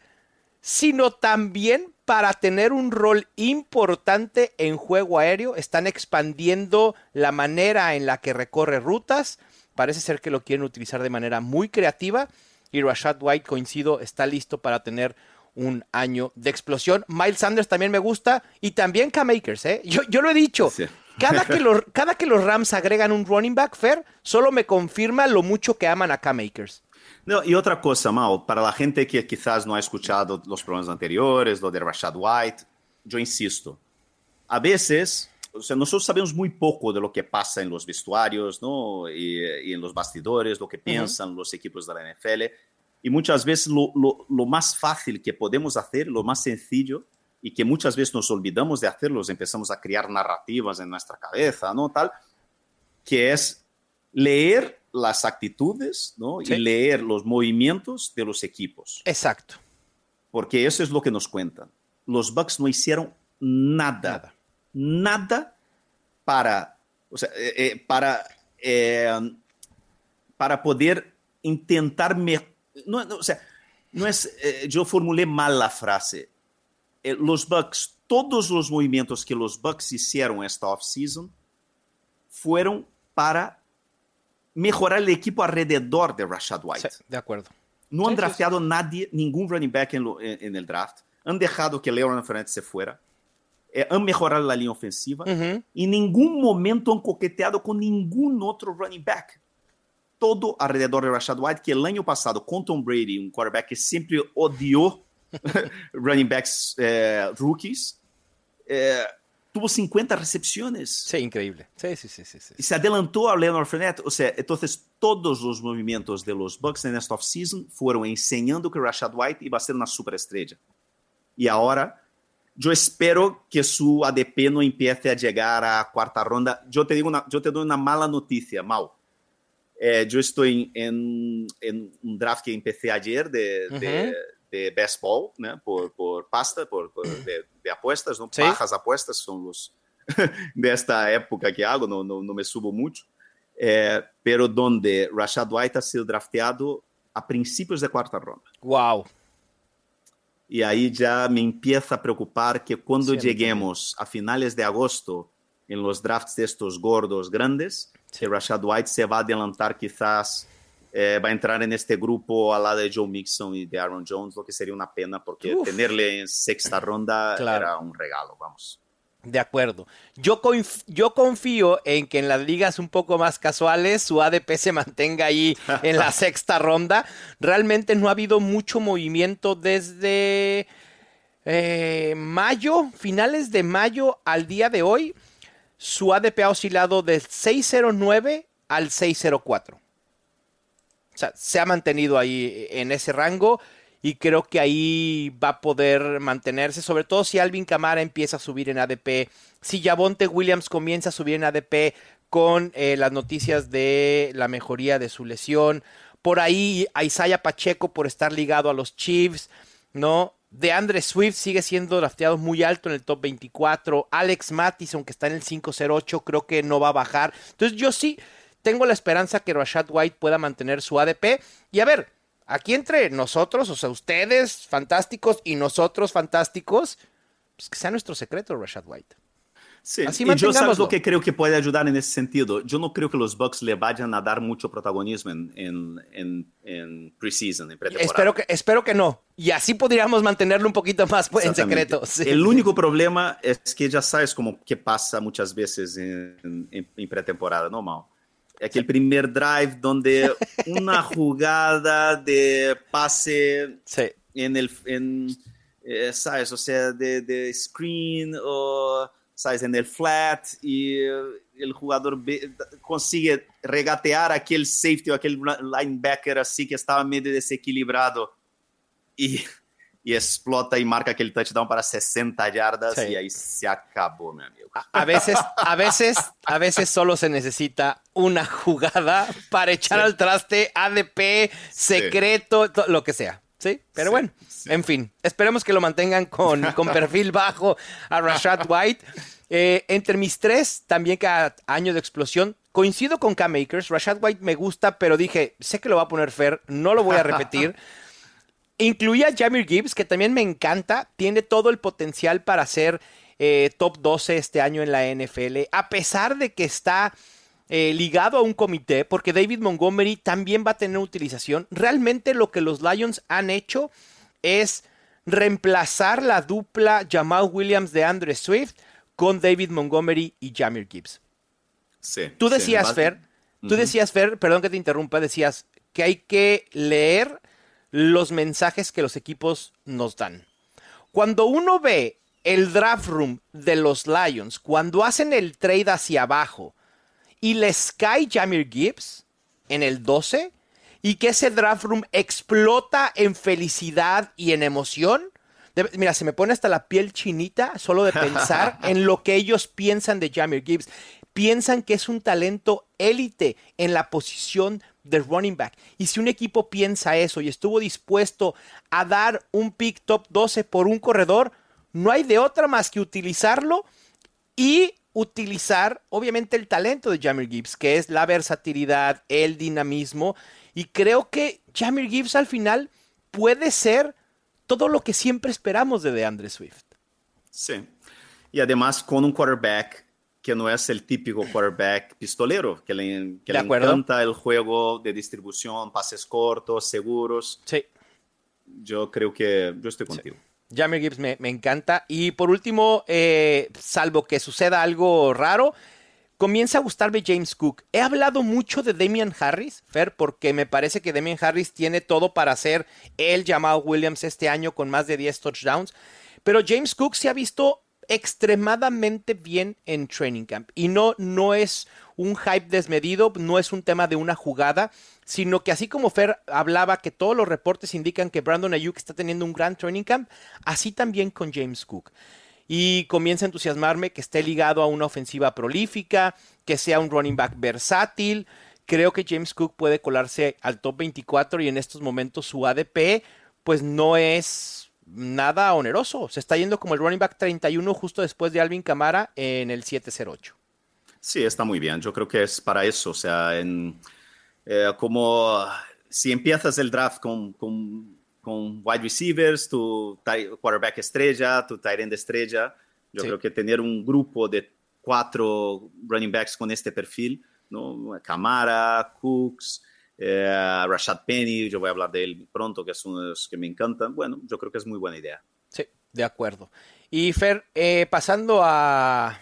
sino también para tener un rol importante en juego aéreo. Están expandiendo la manera en la que recorre rutas. Parece ser que lo quieren utilizar de manera muy creativa. Y Rashad White, coincido, está listo para tener un año de explosión. Miles Sanders también me gusta. Y también Cam Akers, ¿eh? Yo, yo lo he dicho. Sí. Cada que, los, cada que los Rams agregan un running back, Fer, solo me confirma lo mucho que aman a K-Makers. No, y otra cosa, Mao, para la gente que quizás no ha escuchado los programas anteriores, lo de Rashad White, yo insisto, a veces, o sea, nosotros sabemos muy poco de lo que pasa en los vestuarios, ¿no? Y, y en los bastidores, lo que piensan uh -huh. los equipos de la NFL. Y muchas veces lo, lo, lo, más fácil que podemos hacer, lo más sencillo, y que muchas veces nos olvidamos de hacerlos, empezamos a crear narrativas en nuestra cabeza, ¿no? Tal, que es leer las actitudes, ¿no? Sí. Y leer los movimientos de los equipos. Exacto. Porque eso es lo que nos cuentan. Los Bucks no hicieron nada, nada, nada para, o sea, eh, eh, para, eh, para poder intentar me no, no, o sea, no es, eh, yo formulé mal la frase. Eh, los Bucks, todos los movimientos que los Bucks hicieron esta offseason fueron para mejorar el equipo alrededor de Rashad White. Sí, de acuerdo. No sí, han drafteado sí, nadie, ningún running back en, lo, en, en, el draft. Han dejado que Leonard Fernández se fuera. Eh, han mejorado la línea ofensiva. Uh -huh. En ningún momento han coqueteado con ningún otro running back. Todo alrededor de Rashad White, que el año pasado con Tom Brady, un quarterback que siempre odió running backs eh, rookies, eh, tuvo 50 recepciones. Sí, increíble. Sí, sí, sí, sí, sí. Y se adelantó a Leonard Fournette. O sea, entonces todos los movimientos de los Bucks en esta offseason fueron enseñando que Rashad White iba a ser una superestrella. Y ahora, yo espero que su ADP no empiece a llegar a cuarta ronda. Yo te, digo una, yo te doy una mala noticia, Mal. Eh, yo estoy en, en, un draft que empecé ayer de, uh -huh. de, de best ball, ¿no? por, por pasta, por, por de, de, apuestas, ¿no? ¿Sí? bajas apuestas son los de esta época que hago, no, no, no me subo mucho, eh, pero donde Rashad White ha sido drafteado a principios de cuarta ronda. Wow. Y ahí ya me empieza a preocupar que cuando lleguemos a finales de agosto en los drafts de estos gordos grandes, que Rashad White se va a adelantar quizás, eh, va a entrar en este grupo al lado de Joe Mixon y de Aaron Jones, lo que sería una pena porque Uf. tenerle en sexta ronda claro. era un regalo, vamos. De acuerdo. Yo, conf yo confío en que en las ligas un poco más casuales su ADP se mantenga ahí en la sexta ronda. Realmente no ha habido mucho movimiento desde eh, mayo, finales de mayo al día de hoy. Su ADP ha oscilado del 609 al 604. O sea, se ha mantenido ahí en ese rango y creo que ahí va a poder mantenerse, sobre todo si Alvin Camara empieza a subir en ADP, si Javonte Williams comienza a subir en ADP con eh, las noticias de la mejoría de su lesión, por ahí a Isaiah Pacheco por estar ligado a los Chiefs, ¿no? De Andre Swift sigue siendo drafteado muy alto en el top 24. Alex Mattison, que está en el 508, creo que no va a bajar. Entonces yo sí tengo la esperanza que Rashad White pueda mantener su ADP. Y a ver, aquí entre nosotros, o sea, ustedes fantásticos y nosotros fantásticos, pues que sea nuestro secreto Rashad White. Sí, Así y yo sabes lo que creo que puede ayudar en ese sentido. Yo no creo que los Bucks le vayan a dar mucho protagonismo en, en, en, en preseason, en pretemporada. Espero que, espero que no. Y así podríamos mantenerlo un poquito más pues, en secreto. El único problema es que ya sabes como que pasa muchas veces en, en pretemporada, ¿no, Mal? Aquel primer drive donde una jugada de pase sí. en el, en, eh, ¿sabes? O sea, de, de screen o sabes, en el flat y el jugador consigue regatear aquel safety o aquel linebacker así que estaba medio desequilibrado y, y explota y marca aquel touchdown para 60 yardas sí. y ahí se acabó, mi amigo. A veces, a veces, a veces solo se necesita una jugada para echar sí. al traste ADP, secreto, sí. lo que sea. Sí, pero sí, bueno, en fin, esperemos que lo mantengan con, con perfil bajo a Rashad White. Eh, entre mis tres, también cada año de explosión, coincido con K-Makers. Rashad White me gusta, pero dije, sé que lo va a poner Fer, no lo voy a repetir. Incluía a Jamir Gibbs, que también me encanta, tiene todo el potencial para ser eh, top 12 este año en la NFL, a pesar de que está eh, ligado a un comité, porque David Montgomery también va a tener utilización. Realmente lo que los Lions han hecho es reemplazar la dupla Jamal Williams de Andre Swift con David Montgomery y Jamir Gibbs. Sí, Tú sí, decías, va- Fer, tú decías, Fer, perdón que te interrumpa, decías que hay que leer los mensajes que los equipos nos dan. Cuando uno ve el draft room de los Lions, cuando hacen el trade hacia abajo y les cae Jamir Gibbs en el 12 y que ese draft room explota en felicidad y en emoción, de- mira, se me pone hasta la piel chinita solo de pensar en lo que ellos piensan de Jamir Gibbs. Piensan que es un talento élite en la posición de running back. Y si un equipo piensa eso y estuvo dispuesto a dar un pick top 12 por un corredor, no hay de otra más que utilizarlo y utilizar, obviamente, el talento de Jamir Gibbs, que es la versatilidad, el dinamismo. Y creo que Jamir Gibbs al final puede ser todo lo que siempre esperamos de DeAndre Swift. Sí. Y además con un quarterback que no es el típico quarterback pistolero, que le, que le encanta el juego de distribución, pases cortos, seguros. Sí. Yo creo que yo estoy contigo. Jamir Gibbs me, me encanta. Y por último, eh, salvo que suceda algo raro, comienza a gustarme James Cook. He hablado mucho de Damian Harris, Fer, porque me parece que Damian Harris tiene todo para ser el llamado Williams este año con más de 10 touchdowns. Pero James Cook se ha visto extremadamente bien en training camp. Y no, no es un hype desmedido, no es un tema de una jugada, sino que así como Fer hablaba que todos los reportes indican que Brandon Ayuk está teniendo un gran training camp, así también con James Cook. Y comienza a entusiasmarme que esté ligado a una ofensiva prolífica, que sea un running back versátil. Creo que James Cook puede colarse al top 24 y en estos momentos su ADP pues no es nada oneroso. Se está yendo como el running back 31 justo después de Alvin Camara en el 708. Sí, está muy bien. Yo creo que es para eso. O sea, en, eh, como si empiezas el draft con, con, con wide receivers, tu quarterback estrella, tu tight end estrella, yo Sí. creo que tener un grupo de cuatro running backs con este perfil, ¿no? Camara, Cooks, eh, Rashad Penny, yo voy a hablar de él pronto, que es uno de los que me encantan. Bueno, yo creo que es muy buena idea. Sí, de acuerdo. Y Fer, eh, pasando a,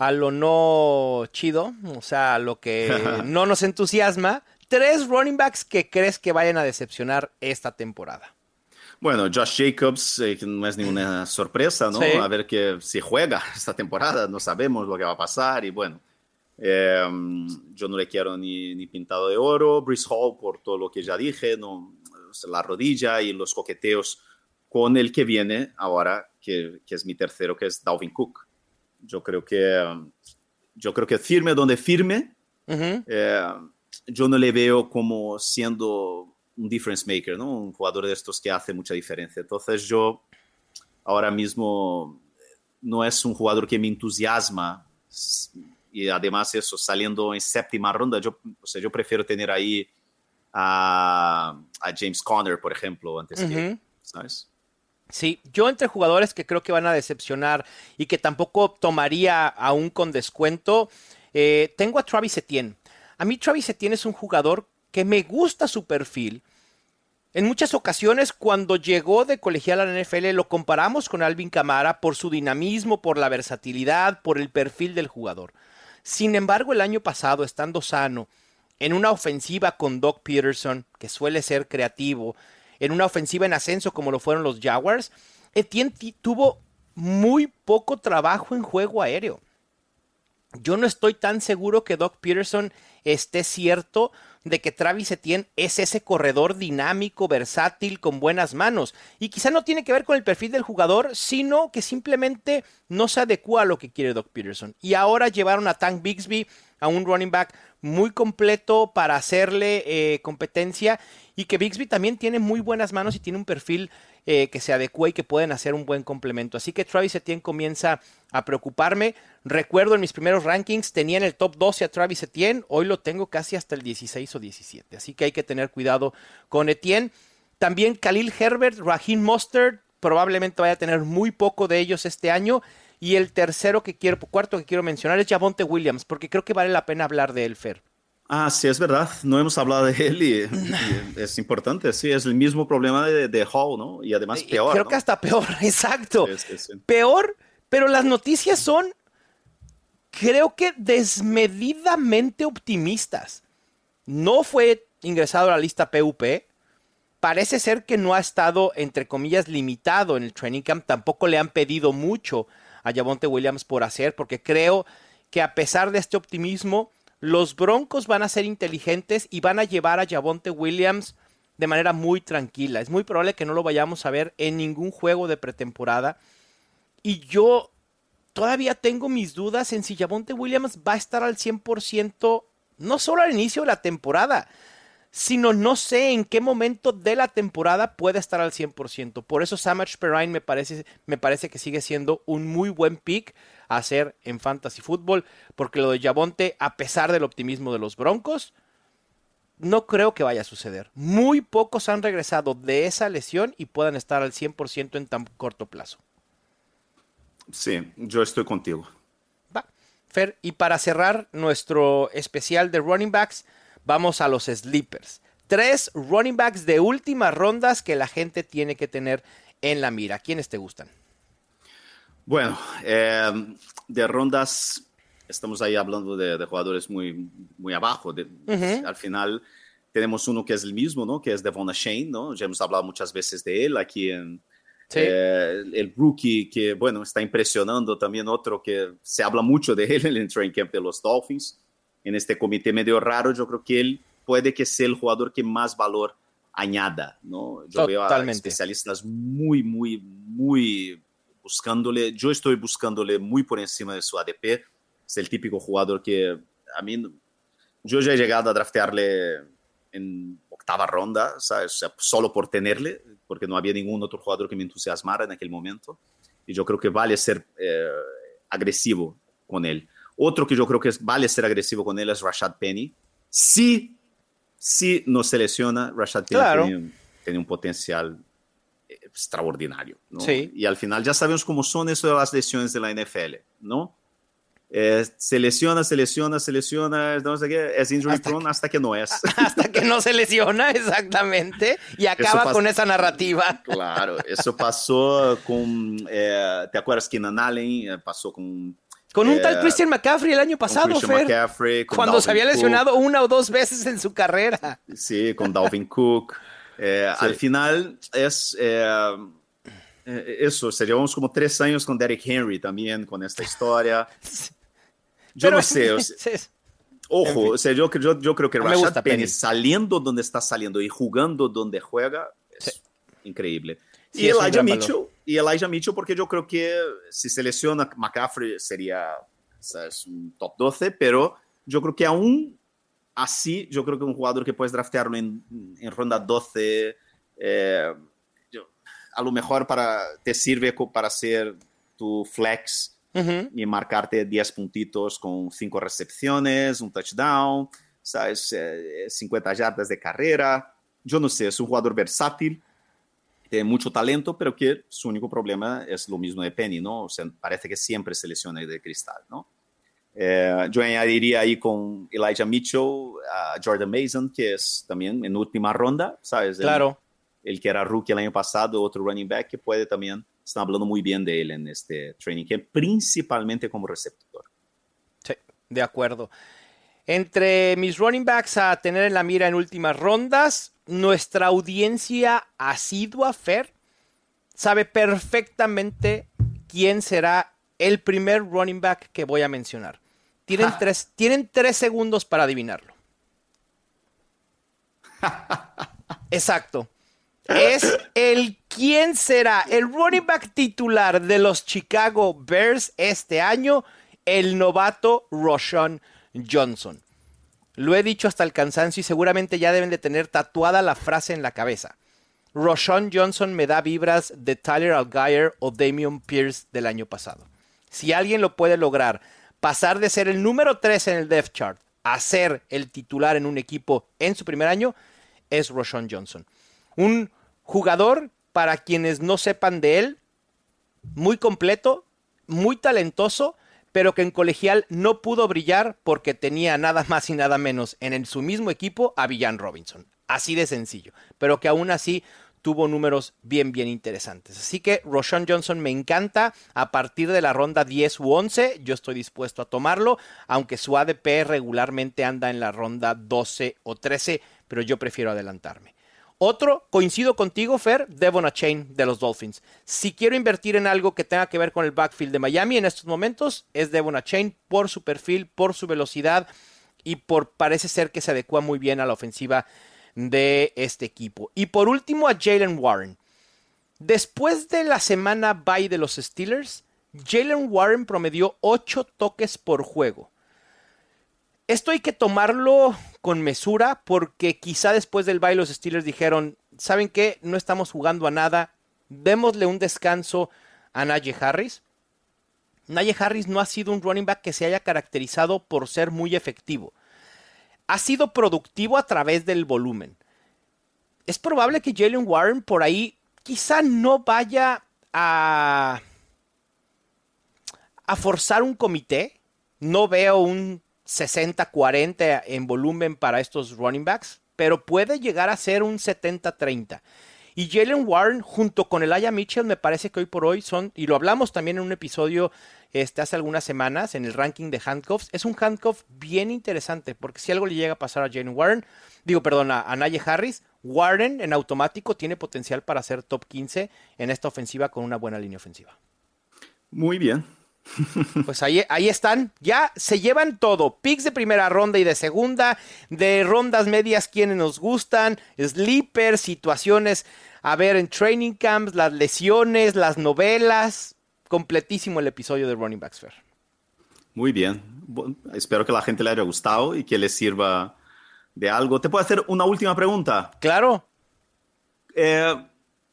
a lo no chido, o sea, a lo que no nos entusiasma, tres running backs que crees que vayan a decepcionar esta temporada. Bueno, Josh Jacobs, eh, no es ninguna sorpresa, ¿no? Sí. A ver que si juega esta temporada, no sabemos lo que va a pasar y bueno, eh, yo no le quiero ni, ni pintado de oro. Brice Hall, por todo lo que ya dije, no, la rodilla y los coqueteos con el que viene ahora, que, que es mi tercero, que es Dalvin Cook. Yo creo que, yo creo que firme donde firme, Ujú. eh, yo no le veo como siendo un difference maker, ¿no? Un jugador de estos que hace mucha diferencia. Entonces yo ahora mismo no es un jugador que me entusiasma y además eso, saliendo en séptima ronda, yo, o sea, yo prefiero tener ahí a, a James Conner, por ejemplo, antes que, Ujú. ¿sabes? Sí, yo entre jugadores que creo que van a decepcionar y que tampoco tomaría aún con descuento, eh, tengo a Travis Etienne. A mí Travis Etienne es un jugador que me gusta su perfil. En muchas ocasiones cuando llegó de colegial a la NFL lo comparamos con Alvin Camara por su dinamismo, por la versatilidad, por el perfil del jugador. Sin embargo, el año pasado, estando sano, en una ofensiva con Doc Peterson, que suele ser creativo, en una ofensiva en ascenso como lo fueron los Jaguars, Etienne ti- tuvo muy poco trabajo en juego aéreo. Yo no estoy tan seguro que Doc Peterson esté cierto de que Travis Etienne es ese corredor dinámico, versátil, con buenas manos. Y quizá no tiene que ver con el perfil del jugador, sino que simplemente no se adecua a lo que quiere Doc Peterson. Y ahora llevaron a Tank Bixby a un running back muy completo para hacerle eh, competencia y que Bixby también tiene muy buenas manos y tiene un perfil eh, que se adecua y que pueden hacer un buen complemento. Así que Travis Etienne comienza a preocuparme. Recuerdo en mis primeros rankings tenía en el top 12 a Travis Etienne, hoy lo tengo casi hasta el 16 o 17. Así que hay que tener cuidado con Etienne. También Khalil Herbert, Raheem Mostert, probablemente vaya a tener muy poco de ellos este año. Y el tercero que quiero, cuarto que quiero mencionar es Javonte Williams, porque creo que vale la pena hablar de él, Fer. Ah, sí, es verdad. No hemos hablado de él y, y es importante. Sí, es el mismo problema de, de Hall, ¿no? Y además peor. creo ¿no? que hasta peor, exacto. Sí, sí, sí. Peor, Pero las noticias son, creo que desmedidamente optimistas. No fue ingresado a la lista PUP. Parece ser que no ha estado, entre comillas, limitado en el training camp. Tampoco le han pedido mucho a Javonte Williams por hacer, porque creo que a pesar de este optimismo, los Broncos van a ser inteligentes y van a llevar a Javonte Williams de manera muy tranquila. Es muy probable que no lo vayamos a ver en ningún juego de pretemporada. Y yo todavía tengo mis dudas en si Javonte Williams va a estar al 100% no solo al inicio de la temporada, sino no sé en qué momento de la temporada puede estar al 100%. Por eso Samach Perrine me parece, me parece que sigue siendo un muy buen pick a hacer en Fantasy Football, porque lo de Javonte, a pesar del optimismo de los Broncos, no creo que vaya a suceder. Muy pocos han regresado de esa lesión y puedan estar al 100% en tan corto plazo. Sí, yo estoy contigo. Va. Fer, y para cerrar nuestro especial de running backs, vamos a los sleepers. Tres running backs de últimas rondas que la gente tiene que tener en la mira. ¿Quiénes te gustan? Bueno, eh, de rondas estamos ahí hablando de, de jugadores muy, muy abajo. De, uh -huh. Al final tenemos uno que es el mismo, ¿no? Que es Devon Shane, ¿no? Ya hemos hablado muchas veces de él aquí en sí. eh, el rookie que, bueno, está impresionando. También otro que se habla mucho de él en el training camp de los Dolphins. En este comité medio raro, yo creo que él puede que sea el jugador que más valor añada, ¿no? Yo Totalmente. veo a especialistas muy, muy, muy buscándole. Yo estoy buscándole muy por encima de su ADP es el típico jugador que a mí, yo ya he llegado a draftearle en octava ronda, ¿sabes? O sea, solo por tenerle, porque no había ningún otro jugador que me entusiasmara en aquel momento. Y yo creo que vale ser eh, agresivo con él. Otro que yo creo que vale ser agresivo con él es Rashad Penny. Si, si no se lesiona, Rashad Penny claro. tiene, tiene, un potencial extraordinario. ¿no? Sí. Y al final ya sabemos cómo son eso de las lesiones de la NFL, ¿no? Eh, se lesiona, se lesiona, se lesiona, no sé qué, es injury hasta prone que, hasta que no es. Hasta que no se lesiona, exactamente, y acaba con esa narrativa. Claro, eso pasó con, eh, ¿te acuerdas que Allen eh, pasó con... Con un tal Christian McCaffrey el año pasado, Fer, cuando Dalvin se había lesionado Cook. una o dos veces en su carrera. Sí, con Dalvin Cook. Eh, sí. Al final es eso, o sea, llevamos como tres años con Derek Henry también, con esta historia. Yo Pero, no sé, o sea, ojo, en fin. o sea, yo, yo, yo, creo que Rashad Penny, Penny, saliendo donde está saliendo y jugando donde juega es sí. increíble. Sí, y Elijah Mitchell, y Elijah Mitchell, porque yo creo que si se lesiona McCaffrey sería un top 12, pero yo creo que aún así, yo creo que un jugador que puedes draftearlo en, en ronda 12, eh, yo, a lo mejor para, te sirve para hacer tu flex uh -huh. y marcarte 10 puntitos con 5 recepciones, un touchdown, ¿sabes? Eh, 50 yardas de carrera. Yo no sé, es un jugador versátil, tiene mucho talento, pero que su único problema es lo mismo de Penny, ¿no? O sea, parece que siempre se lesiona de cristal, ¿no? Eh, yo añadiría ahí con Elijah Mitchell a Jordan Mason, que es también en última ronda, ¿sabes? Claro. El, el, que era rookie el año pasado, otro running back que puede también, están hablando muy bien de él en este training camp, principalmente como receptor. Sí, de acuerdo. Entre mis running backs a tener en la mira en últimas rondas, nuestra audiencia asidua, Fer, sabe perfectamente quién será el primer running back que voy a mencionar. Tienen, tres, tienen tres segundos para adivinarlo. Exacto. Es el quién será el running back titular de los Chicago Bears este año, el novato Roshan Johnson. Lo he dicho hasta el cansancio y seguramente ya deben de tener tatuada la frase en la cabeza. Roshan Johnson me da vibras de Tyler Algier o Damian Pierce del año pasado. Si alguien lo puede lograr, pasar de ser el número 3 en el depth chart a ser el titular en un equipo en su primer año, es Roshan Johnson. Un jugador, para quienes no sepan de él, muy completo, muy talentoso, pero que en colegial no pudo brillar porque tenía nada más y nada menos en su mismo equipo a Villan Robinson. Así de sencillo. Pero que aún así tuvo números bien, bien interesantes. Así que Roshan Johnson me encanta. A partir de la ronda 10 u 11, yo estoy dispuesto a tomarlo, aunque su ADP regularmente anda en la ronda 12 o 13, pero yo prefiero adelantarme. Otro, coincido contigo, Fer, Devon Chain de los Dolphins. Si quiero invertir en algo que tenga que ver con el backfield de Miami en estos momentos, es Devon Chain por su perfil, por su velocidad y por parece ser que se adecua muy bien a la ofensiva de este equipo. Y por último a Jalen Warren. Después de la semana bye de los Steelers, Jalen Warren promedió 8 toques por juego. Esto hay que tomarlo con mesura porque quizá después del bye los Steelers dijeron, ¿saben qué? No estamos jugando a nada, démosle un descanso a Najee Harris. Najee Harris no ha sido un running back que se haya caracterizado por ser muy efectivo ha sido productivo a través del volumen. Es probable que Jalen Warren por ahí quizá no vaya a, a forzar un comité. No veo un 60-40 en volumen para estos running backs, pero puede llegar a ser un 70-30. Y Jalen Warren junto con el Aya Mitchell me parece que hoy por hoy son, y lo hablamos también en un episodio este, hace algunas semanas en el ranking de handcuffs, es un handcuff bien interesante, porque si algo le llega a pasar a Jalen Warren, digo, perdón, a, a Harris, Warren en automático tiene potencial para ser top 15 en esta ofensiva con una buena línea ofensiva. Muy bien. Pues ahí, ahí están, ya se llevan todo, picks de primera ronda y de segunda, de rondas medias quienes nos gustan, sleepers, situaciones a ver en training camps, las lesiones, las novelas, completísimo el episodio de Running Backs Fair. Muy bien. espero que la gente le haya gustado y que le sirva de algo. ¿Te puedo hacer una última pregunta? Claro. Eh,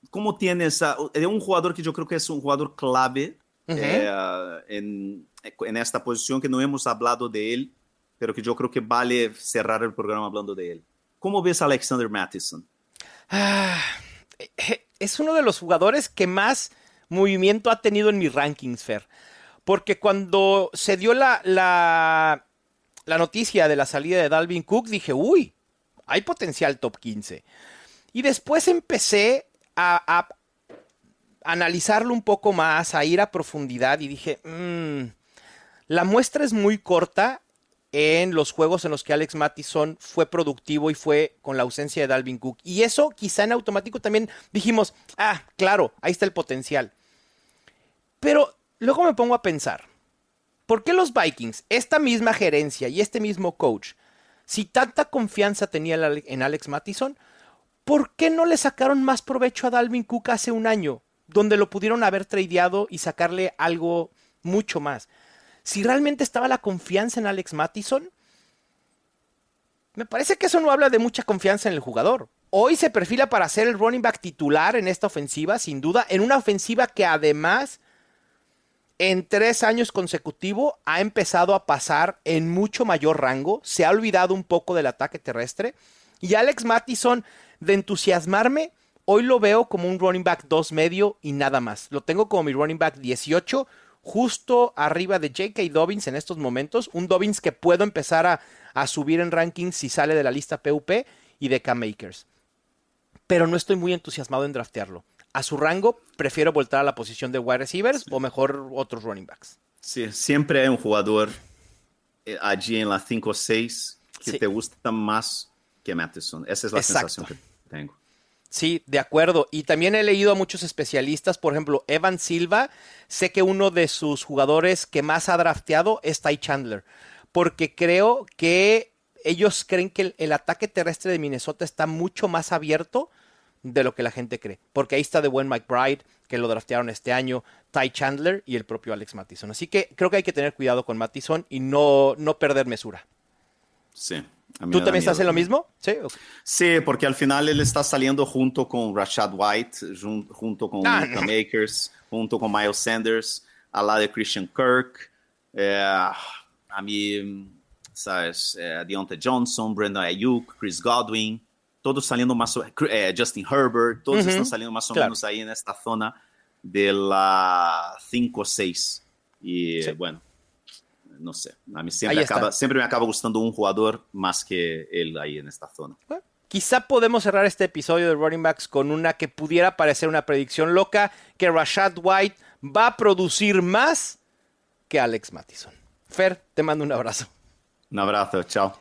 ¿Cómo tienes a, un jugador que yo creo que es un jugador clave eh, en, en, esta posición que no hemos hablado de él, pero que yo creo que vale cerrar el programa hablando de él? ¿Cómo ves a Alexander Mattison? Ah, eh, es uno de los jugadores que más movimiento ha tenido en mi rankings, Fer. Porque cuando se dio la, la, la noticia de la salida de Dalvin Cook, dije, uy, hay potencial top 15. Y después empecé a, a analizarlo un poco más, a ir a profundidad y dije, mmm, la muestra es muy corta en los juegos en los que Alex Mattison fue productivo y fue con la ausencia de Dalvin Cook. Y eso quizá en automático también dijimos, ah, claro, ahí está el potencial. Pero luego me pongo a pensar, ¿por qué los Vikings, esta misma gerencia y este mismo coach, si tanta confianza tenía en Alex Mattison, ¿por qué no le sacaron más provecho a Dalvin Cook hace un año, donde lo pudieron haber tradeado y sacarle algo mucho más? Si realmente estaba la confianza en Alex Mattison, me parece que eso no habla de mucha confianza en el jugador. Hoy se perfila para ser el running back titular en esta ofensiva, sin duda, en una ofensiva que además en tres años consecutivos ha empezado a pasar en mucho mayor rango, se ha olvidado un poco del ataque terrestre. Y Alex Mattison, de entusiasmarme, hoy lo veo como un running back 2 medio y nada más. Lo tengo como mi running back 18, justo arriba de J.K. Dobbins en estos momentos. Un Dobbins que puedo empezar a, a subir en rankings si sale de la lista PUP y de K-Makers. Pero no estoy muy entusiasmado en draftearlo a su rango, prefiero voltar a la posición de wide receivers o mejor otros running backs. Sí, siempre hay un jugador eh, allí en la 5 o 6 que te gusta más que Matheson. Esa es la sensación que tengo. Sí, de acuerdo. Y también he leído a muchos especialistas, por ejemplo, Evan Silva, sé que uno de sus jugadores que más ha drafteado es Ty Chandler, porque creo que ellos creen que el ataque terrestre de Minnesota está mucho más abierto de lo que la gente cree. Porque ahí está de buen Mike Bride, que lo draftearon este año, Ty Chandler y el propio Alex Mattison. Así que creo que hay que tener cuidado con Mattison y no, no perder mesura. Sí. ¿Tú también estás en lo mismo? Sí, sí, porque al final él está saliendo junto con Rashad White, junto con ah, Makers, junto con Miles Sanders, al lado de Christian Kirk. Eh, a mí, ¿sabes? Eh, Deontay Johnson, Brandon Ayuk, Chris Godwin todos saliendo más, eh, Justin Herbert, todos están saliendo más o menos ahí en esta zona de la 5 o 6. Y bueno, no sé, a mí siempre, acaba, siempre me acaba gustando un jugador más que él ahí en esta zona. Quizá podemos cerrar este episodio de Running Backs con una que pudiera parecer una predicción loca, que Rashad White va a producir más que Alex Mattison. Fer, te mando un abrazo. Un abrazo, chao.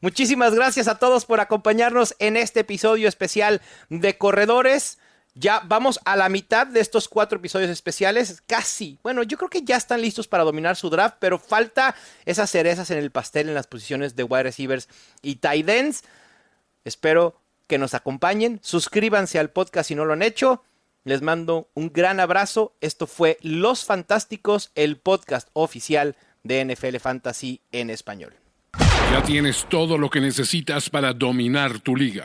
Muchísimas gracias a todos por acompañarnos en este episodio especial de Corredores. Ya vamos a la mitad de estos cuatro episodios especiales, casi. Bueno, yo creo que ya están listos para dominar su draft, pero falta esas cerezas en el pastel en las posiciones de wide receivers y tight ends. Espero que nos acompañen. Suscríbanse al podcast si no lo han hecho. Les mando un gran abrazo. Esto fue Los Fantásticos, el podcast oficial de NFL Fantasy en español. Ya tienes todo lo que necesitas para dominar tu liga.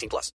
18 plus.